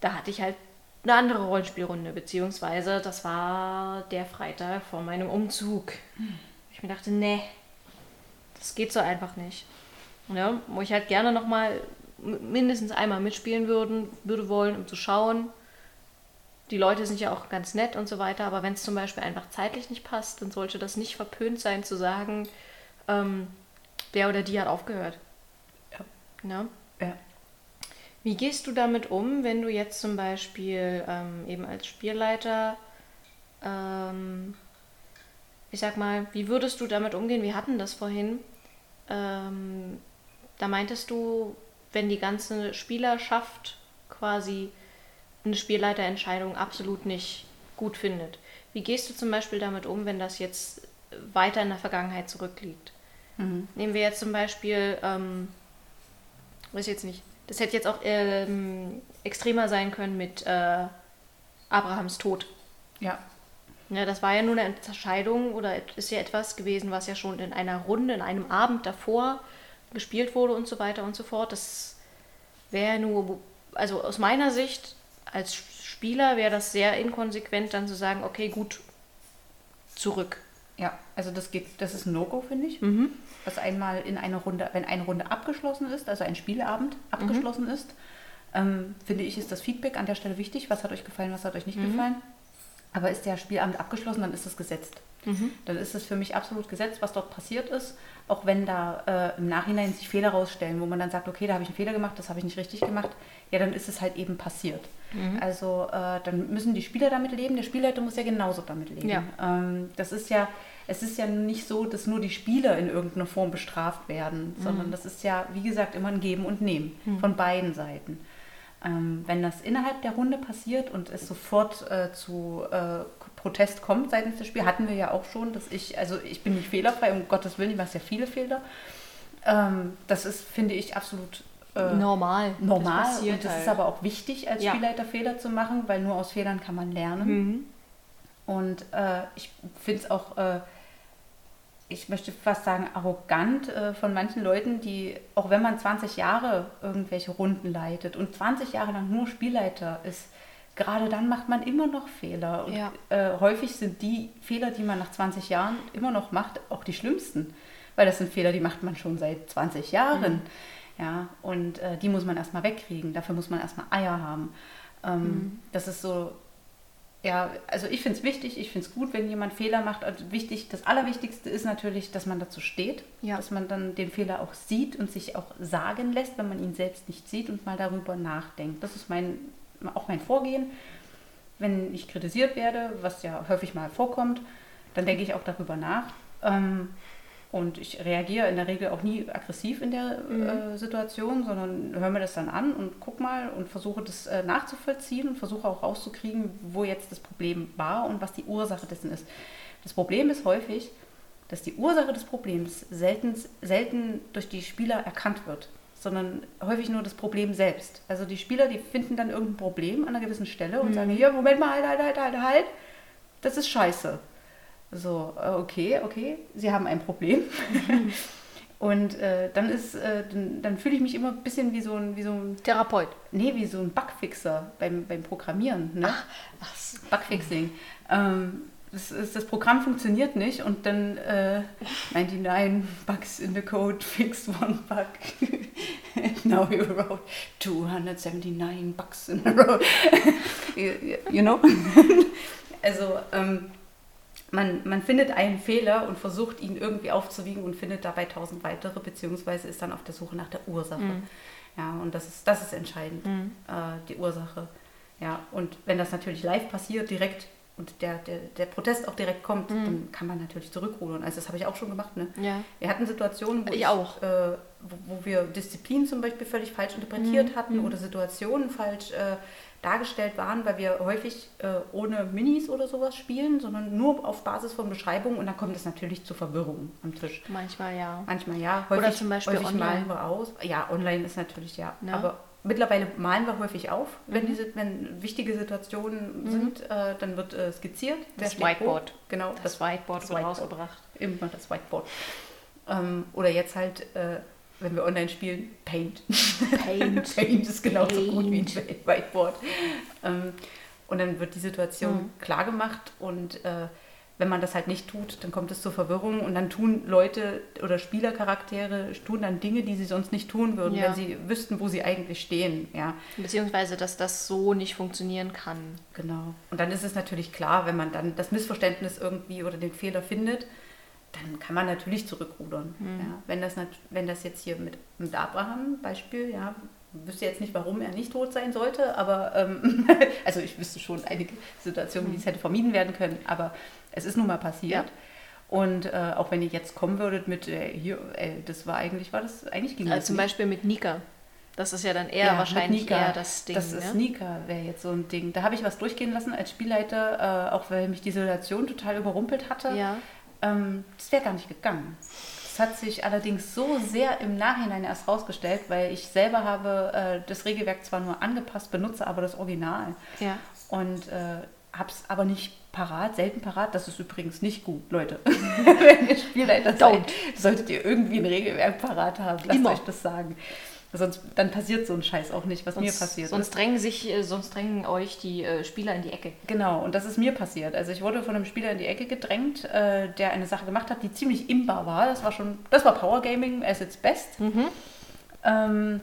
da hatte ich halt eine andere Rollenspielrunde, beziehungsweise das war der Freitag vor meinem Umzug. Ich mir dachte, nee, das geht so einfach nicht. Ja, wo ich halt gerne nochmal mindestens einmal mitspielen würden, würde wollen, um zu schauen. Die Leute sind ja auch ganz nett und so weiter, aber wenn es zum Beispiel einfach zeitlich nicht passt, dann sollte das nicht verpönt sein zu sagen, ähm, der oder die hat aufgehört. Ja. Na? ja. Wie gehst du damit um, wenn du jetzt zum Beispiel ähm, eben als Spielleiter, ähm, ich sag mal, wie würdest du damit umgehen? Wir hatten das vorhin. Ähm, da meintest du, wenn die ganze Spielerschaft quasi eine Spielleiterentscheidung absolut nicht gut findet. Wie gehst du zum Beispiel damit um, wenn das jetzt weiter in der Vergangenheit zurückliegt? Mhm. Nehmen wir jetzt zum Beispiel, ähm, weiß jetzt nicht, das hätte jetzt auch ähm, extremer sein können mit äh, Abrahams Tod. Ja. Ja, das war ja nur eine Entscheidung oder ist ja etwas gewesen, was ja schon in einer Runde, in einem Abend davor gespielt wurde und so weiter und so fort. Das wäre nur, also aus meiner Sicht als Spieler wäre das sehr inkonsequent, dann zu sagen, okay, gut, zurück. Ja, also das geht, das ist ein No-Go, finde ich. Mhm. Was einmal in einer Runde, wenn eine Runde abgeschlossen ist, also ein Spieleabend abgeschlossen mhm. ist, ähm, finde ich, ist das Feedback an der Stelle wichtig. Was hat euch gefallen, was hat euch nicht mhm. gefallen? Aber ist der Spielabend abgeschlossen, dann ist es gesetzt. Mhm. Dann ist es für mich absolut gesetzt, was dort passiert ist. Auch wenn da äh, im Nachhinein sich Fehler rausstellen, wo man dann sagt, okay, da habe ich einen Fehler gemacht, das habe ich nicht richtig gemacht. Ja, dann ist es halt eben passiert. Mhm. Also äh, dann müssen die Spieler damit leben. Der Spielleiter muss ja genauso damit leben. Ja. Ähm, das ist ja, es ist ja nicht so, dass nur die Spieler in irgendeiner Form bestraft werden, mhm. sondern das ist ja, wie gesagt, immer ein Geben und Nehmen mhm. von beiden Seiten. Ähm, wenn das innerhalb der Runde passiert und es sofort äh, zu äh, Protest kommt seitens des Spiels, hatten wir ja auch schon, dass ich, also ich bin nicht fehlerfrei, um Gottes Willen, ich mache sehr viele Fehler. Ähm, das ist, finde ich, absolut äh, normal. Normal. Das und das halt. ist aber auch wichtig, als ja. Spielleiter Fehler zu machen, weil nur aus Fehlern kann man lernen. Mhm. Und äh, ich finde es auch äh, ich möchte fast sagen, arrogant äh, von manchen Leuten, die, auch wenn man 20 Jahre irgendwelche Runden leitet und 20 Jahre lang nur Spielleiter ist, gerade dann macht man immer noch Fehler. Und ja. äh, häufig sind die Fehler, die man nach 20 Jahren immer noch macht, auch die schlimmsten. Weil das sind Fehler, die macht man schon seit 20 Jahren. Mhm. Ja, und äh, die muss man erstmal wegkriegen. Dafür muss man erstmal Eier haben. Ähm, mhm. Das ist so ja, also ich finde es wichtig, ich finde es gut, wenn jemand Fehler macht. Also wichtig, das Allerwichtigste ist natürlich, dass man dazu steht, ja. dass man dann den Fehler auch sieht und sich auch sagen lässt, wenn man ihn selbst nicht sieht und mal darüber nachdenkt. Das ist mein, auch mein Vorgehen. Wenn ich kritisiert werde, was ja häufig mal vorkommt, dann denke ich auch darüber nach. Ähm, und ich reagiere in der Regel auch nie aggressiv in der mhm. äh, Situation, sondern höre mir das dann an und guck mal und versuche das äh, nachzuvollziehen und versuche auch rauszukriegen, wo jetzt das Problem war und was die Ursache dessen ist. Das Problem ist häufig, dass die Ursache des Problems selten, selten durch die Spieler erkannt wird, sondern häufig nur das Problem selbst. Also die Spieler, die finden dann irgendein Problem an einer gewissen Stelle und mhm. sagen, ja, Moment mal, halt, halt, halt, halt, halt, das ist scheiße. So, äh, okay, okay, Sie haben ein Problem. Und äh, dann ist, äh, dann, dann fühle ich mich immer ein bisschen wie so ein, wie so ein Therapeut. Nee, wie so ein Bugfixer beim, beim Programmieren. Ne? Ach, ach Bugfixing. Ähm, das, ist, das Programm funktioniert nicht und dann äh, 99 Bugs in the code, fixed one bug. Now you wrote 279 bugs in a row. you, you know? also, ähm, man, man findet einen Fehler und versucht ihn irgendwie aufzuwiegen und findet dabei tausend weitere, beziehungsweise ist dann auf der Suche nach der Ursache. Mhm. Ja, und das ist, das ist entscheidend, mhm. äh, die Ursache. Ja, und wenn das natürlich live passiert, direkt und der, der, der Protest auch direkt kommt, dann kann man natürlich zurückrudern. Also das habe ich auch schon gemacht. Ne? Ja. Wir hatten Situationen, wo, Ich auch. Äh, wo, wo wir Disziplin zum Beispiel völlig falsch interpretiert Mhm. hatten oder Situationen falsch äh, dargestellt waren, weil wir häufig äh, ohne Minis oder sowas spielen, sondern nur auf Basis von Beschreibungen und dann kommt es natürlich zu Verwirrung am Tisch. Manchmal ja. Manchmal ja, Oder häufig, zum Beispiel häufig online. malen wir aus. Ja, online ist natürlich ja. Ja. Aber mittlerweile malen wir häufig auf, wenn, Mhm. diese, wenn wichtige Situationen sind, äh, dann wird äh, skizziert. Das. Whiteboard. Genau, Das Whiteboard das wird Whiteboard. rausgebracht. Irgendwann das Whiteboard. Ähm, oder jetzt halt, äh, wenn wir online spielen, Paint. Paint. Paint ist genauso Paint. gut wie ein Whiteboard. Ähm, und dann wird die Situation Mhm. klar gemacht und äh, wenn man das halt nicht tut, dann kommt es zur Verwirrung und dann tun Leute oder Spielercharaktere tun dann Dinge, die sie sonst nicht tun würden, Ja. wenn sie wüssten, wo sie eigentlich stehen. Ja, Beziehungsweise, dass das so nicht funktionieren kann. genau. Und dann ist es natürlich klar, wenn man dann das Missverständnis irgendwie oder den Fehler findet, dann kann man natürlich zurückrudern. Mhm. Ja, wenn, das wenn das jetzt hier mit, mit Abraham Beispiel, ja, ich wüsste jetzt nicht, warum er nicht tot sein sollte, aber ähm, also ich wüsste schon einige Situationen, wie es hätte vermieden werden können, aber es ist nun mal passiert. Ja. Und äh, auch wenn ihr jetzt kommen würdet mit, äh, hier, äh, das war eigentlich, war das eigentlich ging Also das zum nicht. Beispiel mit Nika. Das ist ja dann eher Ja, wahrscheinlich Nika. eher das Ding. Das ist ne? Nika, wäre jetzt so ein Ding. Da habe ich was durchgehen lassen als Spielleiter, äh, auch weil mich die Situation total überrumpelt hatte. Ja. Ähm, das wäre gar nicht gegangen. Das hat sich allerdings so sehr im Nachhinein erst rausgestellt, weil ich selber habe äh, das Regelwerk zwar nur angepasst, benutze aber das Original. Ja. Und äh, habe es aber nicht parat, selten parat. Das ist übrigens nicht gut, Leute. Wenn ihr Spielleiter seid, solltet ihr irgendwie ein Regelwerk parat haben. Lasst Immer. euch das sagen. Sonst dann passiert so ein Scheiß auch nicht, was mir Sonst, passiert sonst ist. drängen sich, äh, sonst drängen euch die äh, Spieler in die Ecke. Genau, und das ist mir passiert. Also ich wurde von einem Spieler in die Ecke gedrängt, äh, der eine Sache gemacht hat, die ziemlich imbar war. Das war schon, das war Power Gaming as its best. Mhm. Ähm,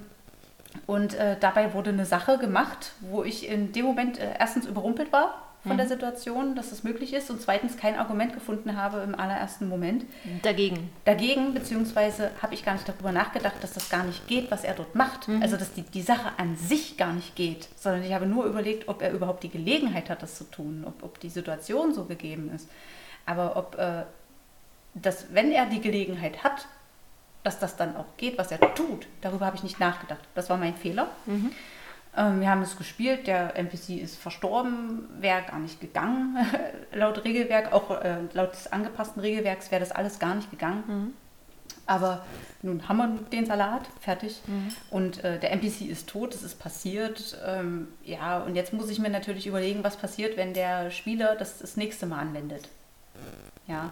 und äh, dabei wurde eine Sache gemacht, wo ich in dem Moment erstens überrumpelt war von der Situation, dass das möglich ist und zweitens kein Argument gefunden habe im allerersten Moment Dagegen. dagegen, beziehungsweise habe ich gar nicht darüber nachgedacht, dass das gar nicht geht, was er dort macht. Also dass die, die Sache an sich gar nicht geht, sondern ich habe nur überlegt, ob er überhaupt die Gelegenheit hat, das zu tun, ob, ob die Situation so gegeben ist. Aber ob äh, das, wenn er die Gelegenheit hat, dass das dann auch geht, was er tut, darüber habe ich nicht nachgedacht. Das war mein Fehler. Ähm, wir haben es gespielt, der NPC ist verstorben, wäre gar nicht gegangen. laut Regelwerk, auch äh, laut des angepassten Regelwerks wäre das alles gar nicht gegangen. Aber nun haben wir den Salat, fertig. Und äh, der NPC ist tot, es ist passiert. Ähm, ja, und jetzt muss ich mir natürlich überlegen, was passiert, wenn der Spieler das das nächste Mal anwendet. Ja,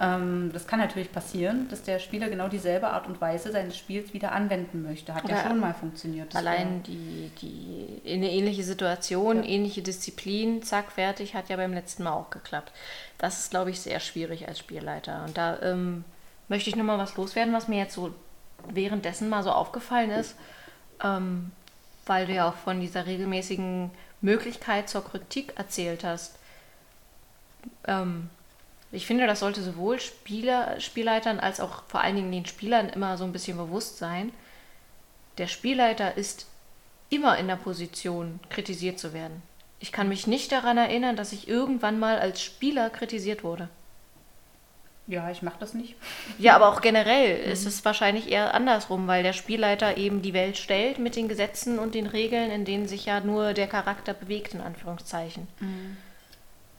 ähm, das kann natürlich passieren, dass der Spieler genau dieselbe Art und Weise seines Spiels wieder anwenden möchte. Hat ja Oder schon mal funktioniert. Allein die, die eine ähnliche Situation, Ja. ähnliche Disziplin, zack, fertig, hat ja beim letzten Mal auch geklappt. Das ist, glaube ich, sehr schwierig als Spielleiter. Und da ähm, möchte ich nochmal was loswerden, was mir jetzt so währenddessen mal so aufgefallen ist, ähm, weil du ja auch von dieser regelmäßigen Möglichkeit zur Kritik erzählt hast. Ähm, ich finde, das sollte sowohl Spieler, Spielleitern als auch vor allen Dingen den Spielern immer so ein bisschen bewusst sein. Der Spielleiter ist immer in der Position, kritisiert zu werden. Ich kann mich nicht daran erinnern, dass ich irgendwann mal als Spieler kritisiert wurde. Ja, ich mache das nicht. Ja, aber auch generell ist es wahrscheinlich eher andersrum, weil der Spielleiter eben die Welt stellt mit den Gesetzen und den Regeln, in denen sich ja nur der Charakter bewegt, in Anführungszeichen.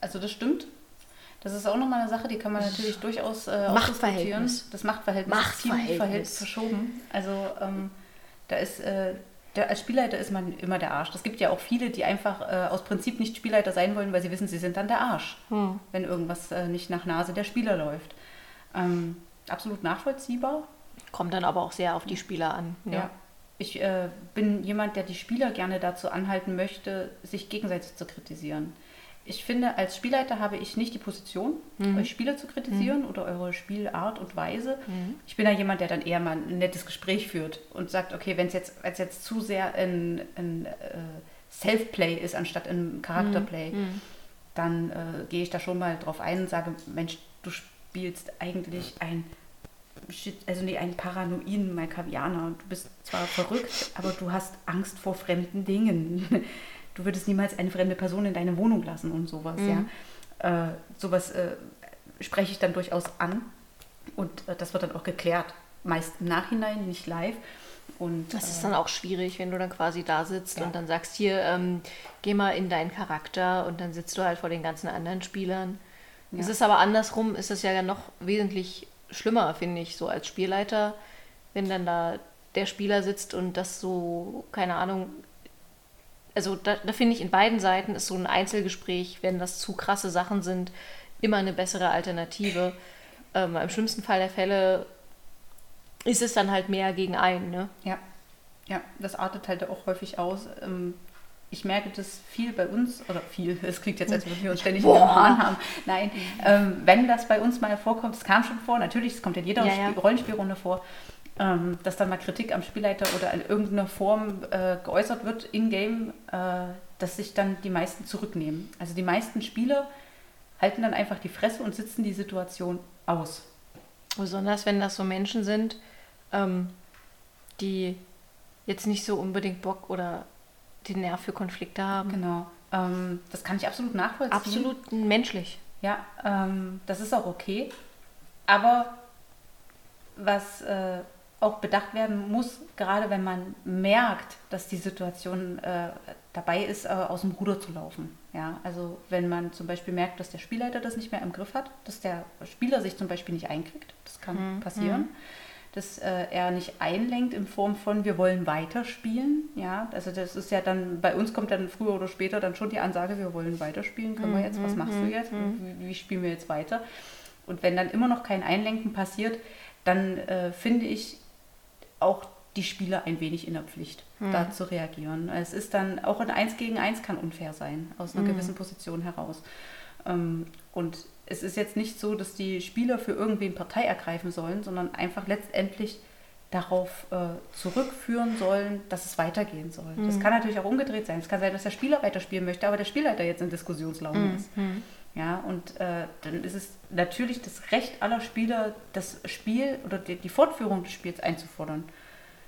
Also das stimmt. Das ist auch nochmal eine Sache, die kann man natürlich durchaus äh, Machtverhältnis. ausdiskutieren. Das Machtverhältnis, Machtverhältnis. verhält- verschoben. Also ähm, da ist äh, der, als Spielleiter ist man immer der Arsch. Es gibt ja auch viele, die einfach äh, aus Prinzip nicht Spielleiter sein wollen, weil sie wissen, sie sind dann der Arsch, Hm. wenn irgendwas äh, nicht nach Nase der Spieler läuft. Ähm, absolut nachvollziehbar. Kommt dann aber auch sehr auf die Spieler an. Ja. Ich äh, bin jemand, der die Spieler gerne dazu anhalten möchte, sich gegenseitig zu kritisieren. Ich finde, als Spielleiter habe ich nicht die Position, euch Spieler zu kritisieren oder eure Spielart und Weise. Ich bin ja jemand, der dann eher mal ein nettes Gespräch führt und sagt, okay, wenn es jetzt, wenn's jetzt zu sehr ein, ein äh, Self-Play ist, anstatt ein Charakterplay, dann äh, gehe ich da schon mal drauf ein und sage, Mensch, du spielst eigentlich ein Shit, also nee, einen paranoiden Malkavianer. Du bist zwar verrückt, aber du hast Angst vor fremden Dingen. Du würdest niemals eine fremde Person in deine Wohnung lassen und sowas, ja. Äh, sowas äh, spreche ich dann durchaus an und äh, das wird dann auch geklärt. Meist im Nachhinein, nicht live. Und, Das ist äh, dann auch schwierig, wenn du dann quasi da sitzt Ja. und dann sagst, hier, ähm, geh mal in deinen Charakter und dann sitzt du halt vor den ganzen anderen Spielern. Es Ja. ist aber andersrum, ist es ja noch wesentlich schlimmer, finde ich, so als Spielleiter, wenn dann da der Spieler sitzt und das so, keine Ahnung, also da, da finde ich in beiden Seiten ist so ein Einzelgespräch, wenn das zu krasse Sachen sind, immer eine bessere Alternative. Ähm, Im schlimmsten Fall der Fälle ist es dann halt mehr gegen einen, ne? Ja, ja, das artet halt auch häufig aus. Ähm, Ich merke das viel bei uns, oder viel, es klingt jetzt, als würden wir uns ständig Boah. Haaren haben. Nein, ähm, wenn das bei uns mal vorkommt, es kam schon vor, natürlich, es kommt in jeder Ja, ja. Spiel- Rollenspielrunde vor, ähm, dass dann mal Kritik am Spielleiter oder in irgendeiner Form äh, geäußert wird in-game, äh, dass sich dann die meisten zurücknehmen. Also die meisten Spieler halten dann einfach die Fresse und sitzen die Situation aus. Besonders wenn das so Menschen sind, ähm, die jetzt nicht so unbedingt Bock oder den Nerv für Konflikte haben. Genau. Ähm, das kann ich absolut nachvollziehen. Absolut menschlich. Ja, ähm, das ist auch okay. Aber was äh, auch bedacht werden muss, gerade wenn man merkt, dass die Situation äh, dabei ist, äh, aus dem Ruder zu laufen. Ja, also wenn man zum Beispiel merkt, dass der Spielleiter das nicht mehr im Griff hat, dass der Spieler sich zum Beispiel nicht einkriegt, das kann Mhm. passieren, dass äh, er nicht einlenkt in Form von wir wollen weiterspielen. Ja, also das ist ja dann, bei uns kommt dann früher oder später dann schon die Ansage, wir wollen weiterspielen, können wir jetzt, was machst du jetzt, wie, wie spielen wir jetzt weiter? Und wenn dann immer noch kein Einlenken passiert, dann äh, finde ich auch die Spieler ein wenig in der Pflicht, da zu reagieren. Es ist dann, auch ein 1 gegen 1 kann unfair sein, aus einer gewissen Position heraus. Ähm, und es ist jetzt nicht so, dass die Spieler für irgendwen Partei ergreifen sollen, sondern einfach letztendlich darauf äh, zurückführen sollen, dass es weitergehen soll. Das kann natürlich auch umgedreht sein. Es kann sein, dass der Spieler weiterspielen möchte, aber der Spielleiter jetzt in Diskussionslaune ist. Ja, und äh, dann ist es natürlich das Recht aller Spieler, das Spiel oder die, die Fortführung des Spiels einzufordern.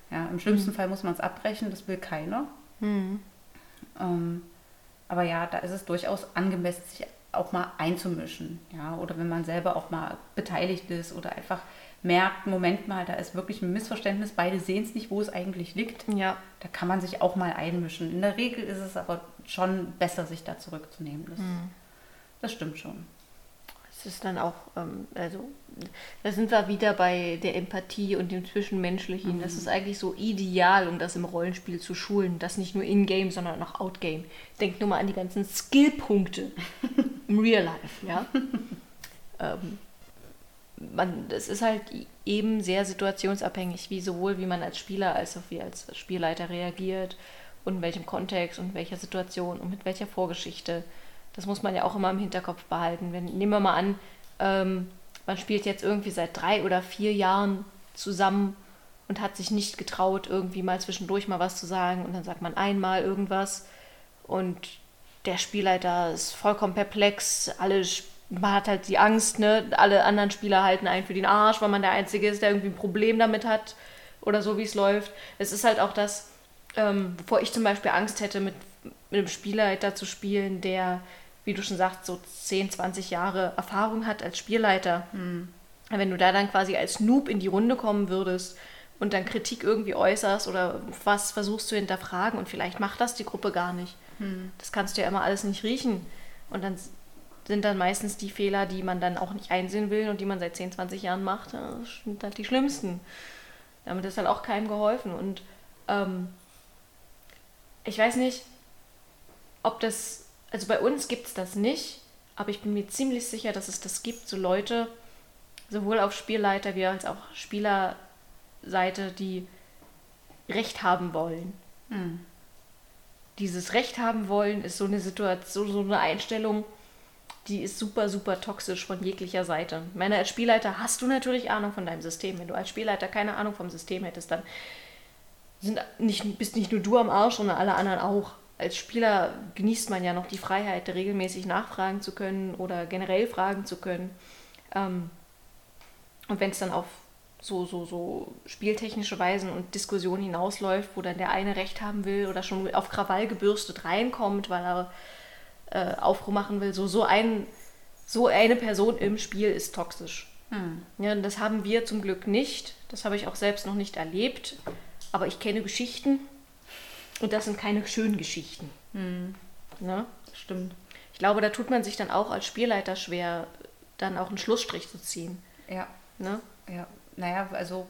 Ja, Im schlimmsten Fall muss man es abbrechen, das will keiner. Ähm, aber ja, da ist es durchaus angemessen, sich auch mal einzumischen. Ja, oder wenn man selber auch mal beteiligt ist oder einfach merkt, Moment mal, da ist wirklich ein Missverständnis, beide sehen es nicht, wo es eigentlich liegt. Ja. Da kann man sich auch mal einmischen. In der Regel ist es aber schon besser, sich da zurückzunehmen. Das, das stimmt schon. Es ist dann auch, ähm, also, da sind wir wieder bei der Empathie und dem Zwischenmenschlichen. Das ist eigentlich so ideal, um das im Rollenspiel zu schulen. Das nicht nur in-game, sondern auch out-game. Denk nur mal an die ganzen Skillpunkte im Real Life, ja. ähm, man, es ist halt eben sehr situationsabhängig, wie sowohl wie man als Spieler als auch wie als Spielleiter reagiert und in welchem Kontext und in welcher Situation und mit welcher Vorgeschichte. Das muss man ja auch immer im Hinterkopf behalten. Wenn, nehmen wir mal an, ähm, man spielt jetzt irgendwie seit drei oder vier Jahren zusammen und hat sich nicht getraut, irgendwie mal zwischendurch mal was zu sagen und dann sagt man einmal irgendwas und der Spielleiter ist vollkommen perplex, alle man hat halt die Angst, ne? Alle anderen Spieler halten einen für den Arsch, weil man der Einzige ist, der irgendwie ein Problem damit hat oder so, wie es läuft. Es ist halt auch das, ähm, wovor ich zum Beispiel Angst hätte, mit, mit einem Spielleiter zu spielen, der, wie du schon sagst, so 10, 20 Jahre Erfahrung hat als Spielleiter. Wenn du da dann quasi als Noob in die Runde kommen würdest und dann Kritik irgendwie äußerst oder was versuchst zu hinterfragen und vielleicht macht das die Gruppe gar nicht. Das kannst du ja immer alles nicht riechen. Und dann sind dann meistens die Fehler, die man dann auch nicht einsehen will und die man seit 10, 20 Jahren macht, ja, sind halt die schlimmsten. Damit ist halt auch keinem geholfen. Und ähm, ich weiß nicht, ob das, also bei uns gibt es das nicht, aber ich bin mir ziemlich sicher, dass es das gibt, so Leute, sowohl auf Spielleiter wie als auch Spielerseite, die Recht haben wollen. Dieses Recht haben wollen ist so eine Situation, so eine Einstellung, die ist super, super toxisch von jeglicher Seite. Ich meine, als Spielleiter hast du natürlich Ahnung von deinem System. Wenn du als Spielleiter keine Ahnung vom System hättest, dann sind nicht, bist nicht nur du am Arsch, sondern alle anderen auch. Als Spieler genießt man ja noch die Freiheit, regelmäßig nachfragen zu können oder generell fragen zu können. Ähm, und wenn es dann auf so, so, so spieltechnische Weisen und Diskussionen hinausläuft, wo dann der eine Recht haben will oder schon auf Krawall gebürstet reinkommt, weil er äh, Aufruhr machen will, so, so ein so eine Person im Spiel ist toxisch. Hm. Ja, das haben wir zum Glück nicht. Das habe ich auch selbst noch nicht erlebt. Aber ich kenne Geschichten und das sind keine schönen Geschichten. Hm. Ne? Stimmt. Ich glaube, da tut man sich dann auch als Spielleiter schwer, dann auch einen Schlussstrich zu ziehen. Ja. Ne? Ja. Naja, also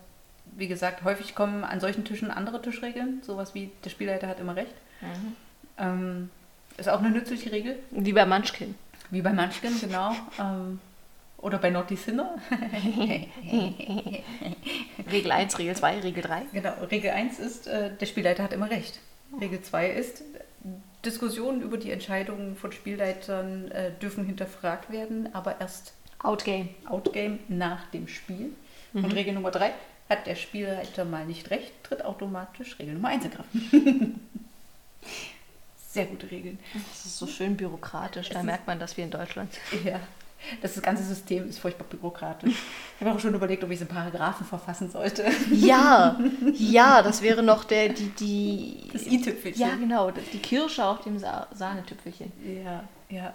wie gesagt, häufig kommen an solchen Tischen andere Tischregeln. Sowas wie der Spielleiter hat immer recht. Ähm, ist auch eine nützliche Regel. Wie bei Munchkin. Wie bei Munchkin, genau. Ähm, oder bei Naughty Sinner. Regel 1, Regel 2, Regel 3. genau, Regel 1 ist, äh, der Spielleiter hat immer recht. Regel 2 ist, Diskussionen über die Entscheidungen von Spielleitern äh, dürfen hinterfragt werden, aber erst Outgame. Outgame nach dem Spiel. Und Regel Nummer 3, hat der Spielleiter mal nicht recht, tritt automatisch Regel Nummer 1 in Kraft. Sehr gute Regeln. Das ist so schön bürokratisch. Da merkt man, dass wir in Deutschland Ja, das ganze System ist furchtbar bürokratisch. Ich habe auch schon überlegt, ob ich es in Paragraphen verfassen sollte. Ja, ja, das wäre noch der, die, die. Das i-Tüpfelchen. Ja, genau, die Kirsche auf dem Sa Sahnetüpfelchen. Ja, ja.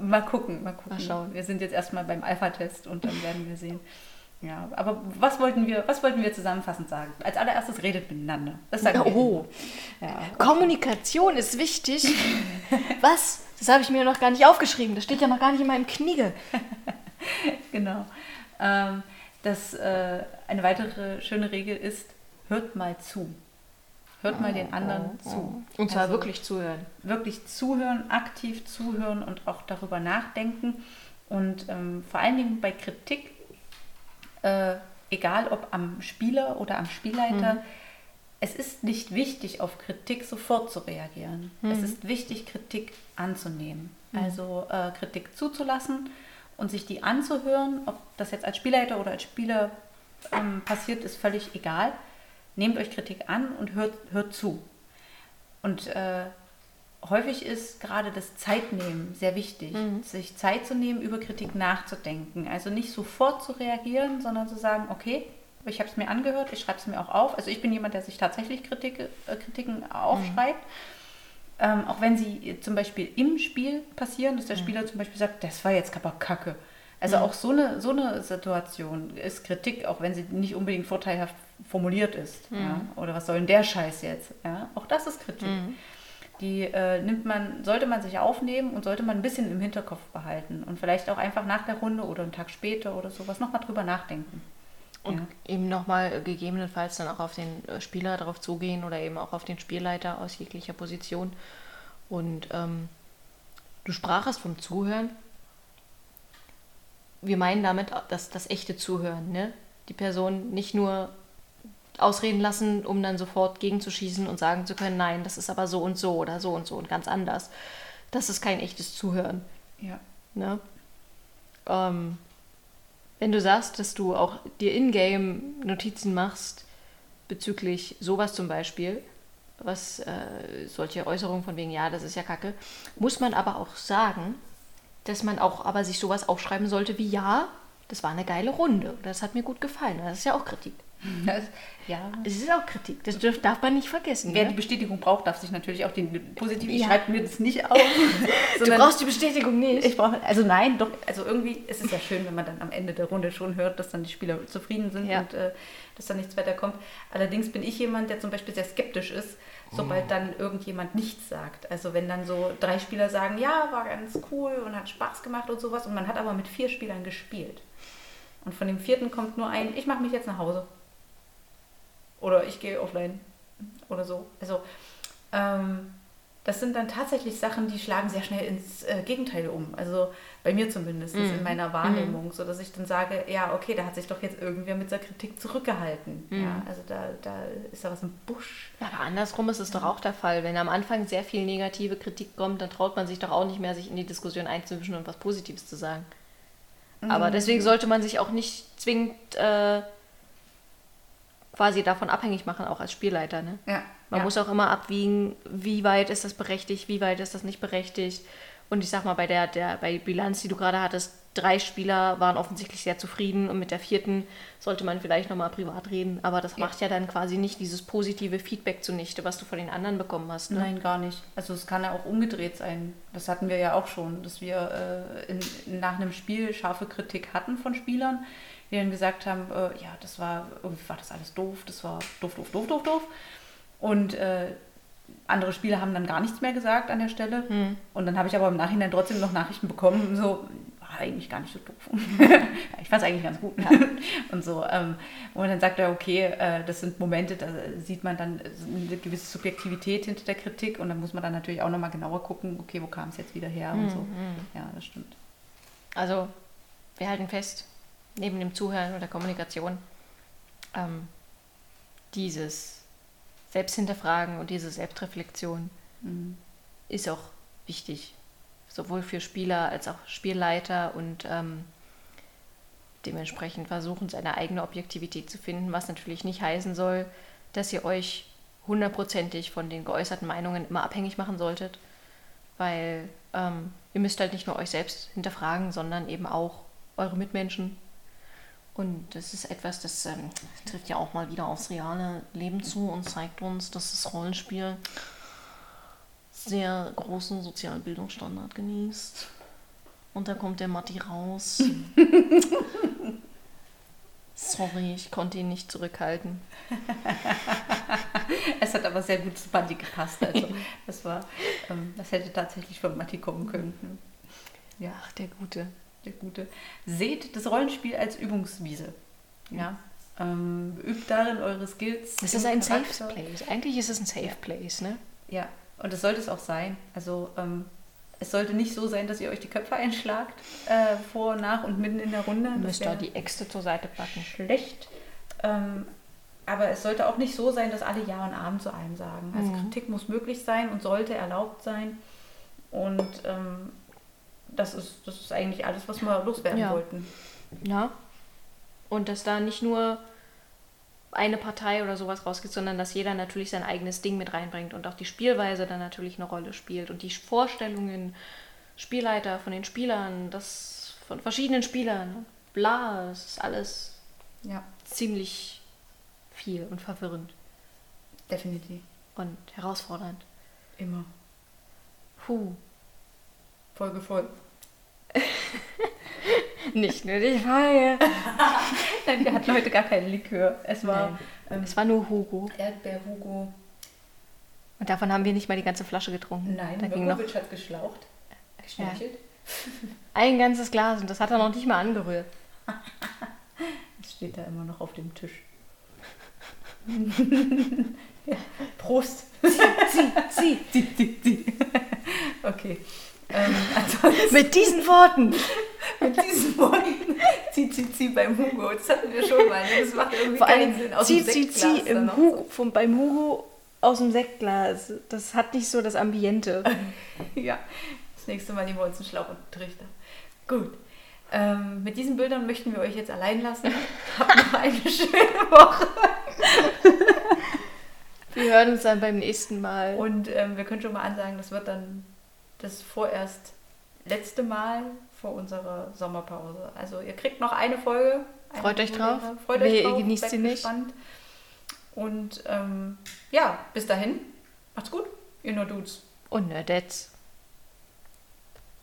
Mal, gucken, mal gucken. Mal schauen. Wir sind jetzt erstmal beim Alpha-Test und dann werden wir sehen. Ja, aber was wollten wir, was wollten wir zusammenfassend sagen? Als allererstes redet miteinander. Das sagen wir. Oh, Ja. Kommunikation ist wichtig. Was? Das habe ich mir noch gar nicht aufgeschrieben. Das steht ja noch gar nicht in meinem Kniegel. Genau. Ähm, das, äh, eine weitere schöne Regel ist, hört mal zu. Hört mal den anderen zu. Und zwar Also wirklich zuhören. Wirklich zuhören, aktiv zuhören und auch darüber nachdenken. Und ähm, vor allen Dingen bei Kritik, äh, egal ob am Spieler oder am Spielleiter, es ist nicht wichtig, auf Kritik sofort zu reagieren. Es ist wichtig, Kritik anzunehmen. Also äh, Kritik zuzulassen und sich die anzuhören. Ob das jetzt als Spielleiter oder als Spieler ähm, passiert, ist völlig egal. Nehmt euch Kritik an und hört, hört zu. Und äh, häufig ist gerade das Zeitnehmen sehr wichtig, sich Zeit zu nehmen, über Kritik nachzudenken. Also nicht sofort zu reagieren, sondern zu sagen, okay, ich habe es mir angehört, ich schreibe es mir auch auf. Also ich bin jemand, der sich tatsächlich Kritik, äh, Kritiken aufschreibt. Ähm, auch wenn sie zum Beispiel im Spiel passieren, dass der Spieler zum Beispiel sagt, das war jetzt aber kacke. Also auch so eine, so eine Situation ist Kritik, auch wenn sie nicht unbedingt vorteilhaft formuliert ist. Ja? Oder was soll denn der Scheiß jetzt? Ja? Auch das ist Kritik. Die äh, nimmt man, sollte man sich aufnehmen und sollte man ein bisschen im Hinterkopf behalten. Und vielleicht auch einfach nach der Runde oder einen Tag später oder sowas nochmal drüber nachdenken. Und eben nochmal gegebenenfalls dann auch auf den äh, Spieler darauf zugehen oder eben auch auf den Spielleiter aus jeglicher Position. Und ähm, du sprachest vom Zuhören. Wir meinen damit das, das echte Zuhören. Ne? Die Person nicht nur ausreden lassen, um dann sofort gegenzuschießen und sagen zu können, nein, das ist aber so und so oder so und so und ganz anders. Das ist kein echtes Zuhören. Ja. Ne? Ähm, wenn du sagst, dass du auch dir in-game Notizen machst bezüglich sowas zum Beispiel, was äh, solche Äußerungen von wegen, ja, das ist ja kacke, muss man aber auch sagen, dass man auch aber sich sowas aufschreiben sollte wie, ja, das war eine geile Runde, das hat mir gut gefallen. Das ist ja auch Kritik. Das, ja. Es ist auch Kritik, das dürf, darf man nicht vergessen. Wer ne? die Bestätigung braucht, darf sich natürlich auch den positiven. Ich Ja. schreibe mir das nicht auf. Du brauchst die Bestätigung nicht. ich brauche, also nein, doch, also irgendwie ist es ja schön, wenn man dann am Ende der Runde schon hört, dass dann die Spieler zufrieden sind Ja. und äh, dass dann nichts weiter kommt. Allerdings bin ich jemand, der zum Beispiel sehr skeptisch ist, sobald dann irgendjemand nichts sagt. Also wenn dann so drei Spieler sagen, ja, war ganz cool und hat Spaß gemacht und sowas und man hat aber mit vier Spielern gespielt. Und von dem vierten kommt nur ein, ich mache mich jetzt nach Hause. Oder ich gehe offline. Oder so. Also ähm, das sind dann tatsächlich Sachen, die schlagen sehr schnell ins äh, Gegenteil um. Also bei mir zumindest in meiner Wahrnehmung, so dass ich dann sage, ja, okay, da hat sich doch jetzt irgendwer mit der Kritik zurückgehalten. Ja, also da, da ist da was im Busch. Ja, aber andersrum ist es doch auch der Fall. Wenn am Anfang sehr viel negative Kritik kommt, dann traut man sich doch auch nicht mehr, sich in die Diskussion einzumischen und was Positives zu sagen. Aber deswegen sollte man sich auch nicht zwingend äh, quasi davon abhängig machen, auch als Spielleiter. Ne? Ja, Man ja. muss auch immer abwiegen, wie weit ist das berechtigt, wie weit ist das nicht berechtigt. Und ich sag mal, bei der, der bei Bilanz, die du gerade hattest, drei Spieler waren offensichtlich sehr zufrieden und mit der vierten sollte man vielleicht nochmal privat reden. Aber das Ja. macht ja dann quasi nicht dieses positive Feedback zunichte, was du von den anderen bekommen hast. Ne? Nein, gar nicht. Also es kann ja auch umgedreht sein. Das hatten wir ja auch schon, dass wir äh, in, nach einem Spiel scharfe Kritik hatten von Spielern, die dann gesagt haben, äh, ja, das war, irgendwie war das alles doof, das war doof, doof, doof, doof, doof. Und äh, andere Spieler haben dann gar nichts mehr gesagt an der Stelle. Und dann habe ich aber im Nachhinein trotzdem noch Nachrichten bekommen, so, war eigentlich gar nicht so doof. ich fand es eigentlich ganz gut. Und so. Ähm, und dann sagt er, okay, äh, das sind Momente, da sieht man dann eine gewisse Subjektivität hinter der Kritik und dann muss man dann natürlich auch nochmal genauer gucken, okay, wo kam es jetzt wieder her und so. Ja, das stimmt. Also, wir halten fest, neben dem Zuhören und der Kommunikation, ähm, dieses Selbsthinterfragen und diese Selbstreflexion Mhm. ist auch wichtig. Sowohl für Spieler als auch Spielleiter und ähm, dementsprechend versuchen, seine eigene Objektivität zu finden, was natürlich nicht heißen soll, dass ihr euch hundertprozentig von den geäußerten Meinungen immer abhängig machen solltet, weil ähm, ihr müsst halt nicht nur euch selbst hinterfragen, sondern eben auch eure Mitmenschen. Und das ist etwas, das ähm, trifft ja auch mal wieder aufs reale Leben zu und zeigt uns, dass das Rollenspiel sehr großen sozialen Bildungsstandard genießt. Und da kommt der Matti raus. Sorry, ich konnte ihn nicht zurückhalten. Es hat aber sehr gut zu Bandi gepasst. Also das war, ähm, das hätte tatsächlich von Matti kommen können. Ja. Ach, der Gute. Der Gute. Seht das Rollenspiel als Übungswiese. Ja. Ähm, übt darin eure Skills. Es ist ein Safe Charakter. Place. Eigentlich ist es ein Safe Place, ne? Ja, und das sollte es auch sein. Also ähm, es sollte nicht so sein, dass ihr euch die Köpfe einschlagt, äh, vor, nach und mitten in der Runde. Ihr müsst da die Äxte zur Seite packen. schlecht. Ähm, aber es sollte auch nicht so sein, dass alle Ja und Abend zu allem sagen. Also Mhm. Kritik muss möglich sein und sollte erlaubt sein. Und ähm, das, ist, das ist eigentlich alles, was wir loswerden Ja. wollten. Ja. Und dass da nicht nur eine Partei oder sowas rausgeht, sondern dass jeder natürlich sein eigenes Ding mit reinbringt und auch die Spielweise dann natürlich eine Rolle spielt und die Vorstellungen, Spielleiter von den Spielern, das von verschiedenen Spielern, bla, es ist alles Ja, ziemlich viel und verwirrend definitiv. und herausfordernd. Immer. Puh. Folge voll. Nicht nur die Frage. Nein, wir hatten heute gar keinen Likör. Es war ähm, Es war nur Hugo. Erdbeer-Hugo. Und davon haben wir nicht mal die ganze Flasche getrunken. Nein, da ging noch hat geschlaucht. Geschnächelt. ein ganzes Glas und das hat er noch nicht mal angerührt. Es steht da immer noch auf dem Tisch. ja. Prost. Sieh, sieh. Zieh, zieh, zieh. Okay. Ähm, Mit diesen Worten. mit diesen Worten zieh, zieh, zieh beim Hugo. Das hatten wir schon mal. ne? Das macht irgendwie Vor keinen Sinn. Aus zieh, dem zieh, zieh im Hugo, vom, beim Hugo aus dem Sektglas. Das hat nicht so das Ambiente. Ja. Das nächste Mal nehmen wir uns einen Schlauch und einen Trichter. Gut. Ähm, mit diesen Bildern möchten wir euch jetzt allein lassen. Habt noch eine schöne Woche. Wir hören uns dann beim nächsten Mal. Und ähm, wir können schon mal ansagen, das wird dann das vorerst letzte Mal vor unserer Sommerpause. Also ihr kriegt noch eine Folge. Eine Freut euch drauf. Freut euch ihr drauf. genießt sie nicht. Gespannt. Und ähm, ja, bis dahin. Macht's gut. Ihr nur Dudes. Und Nerdettes.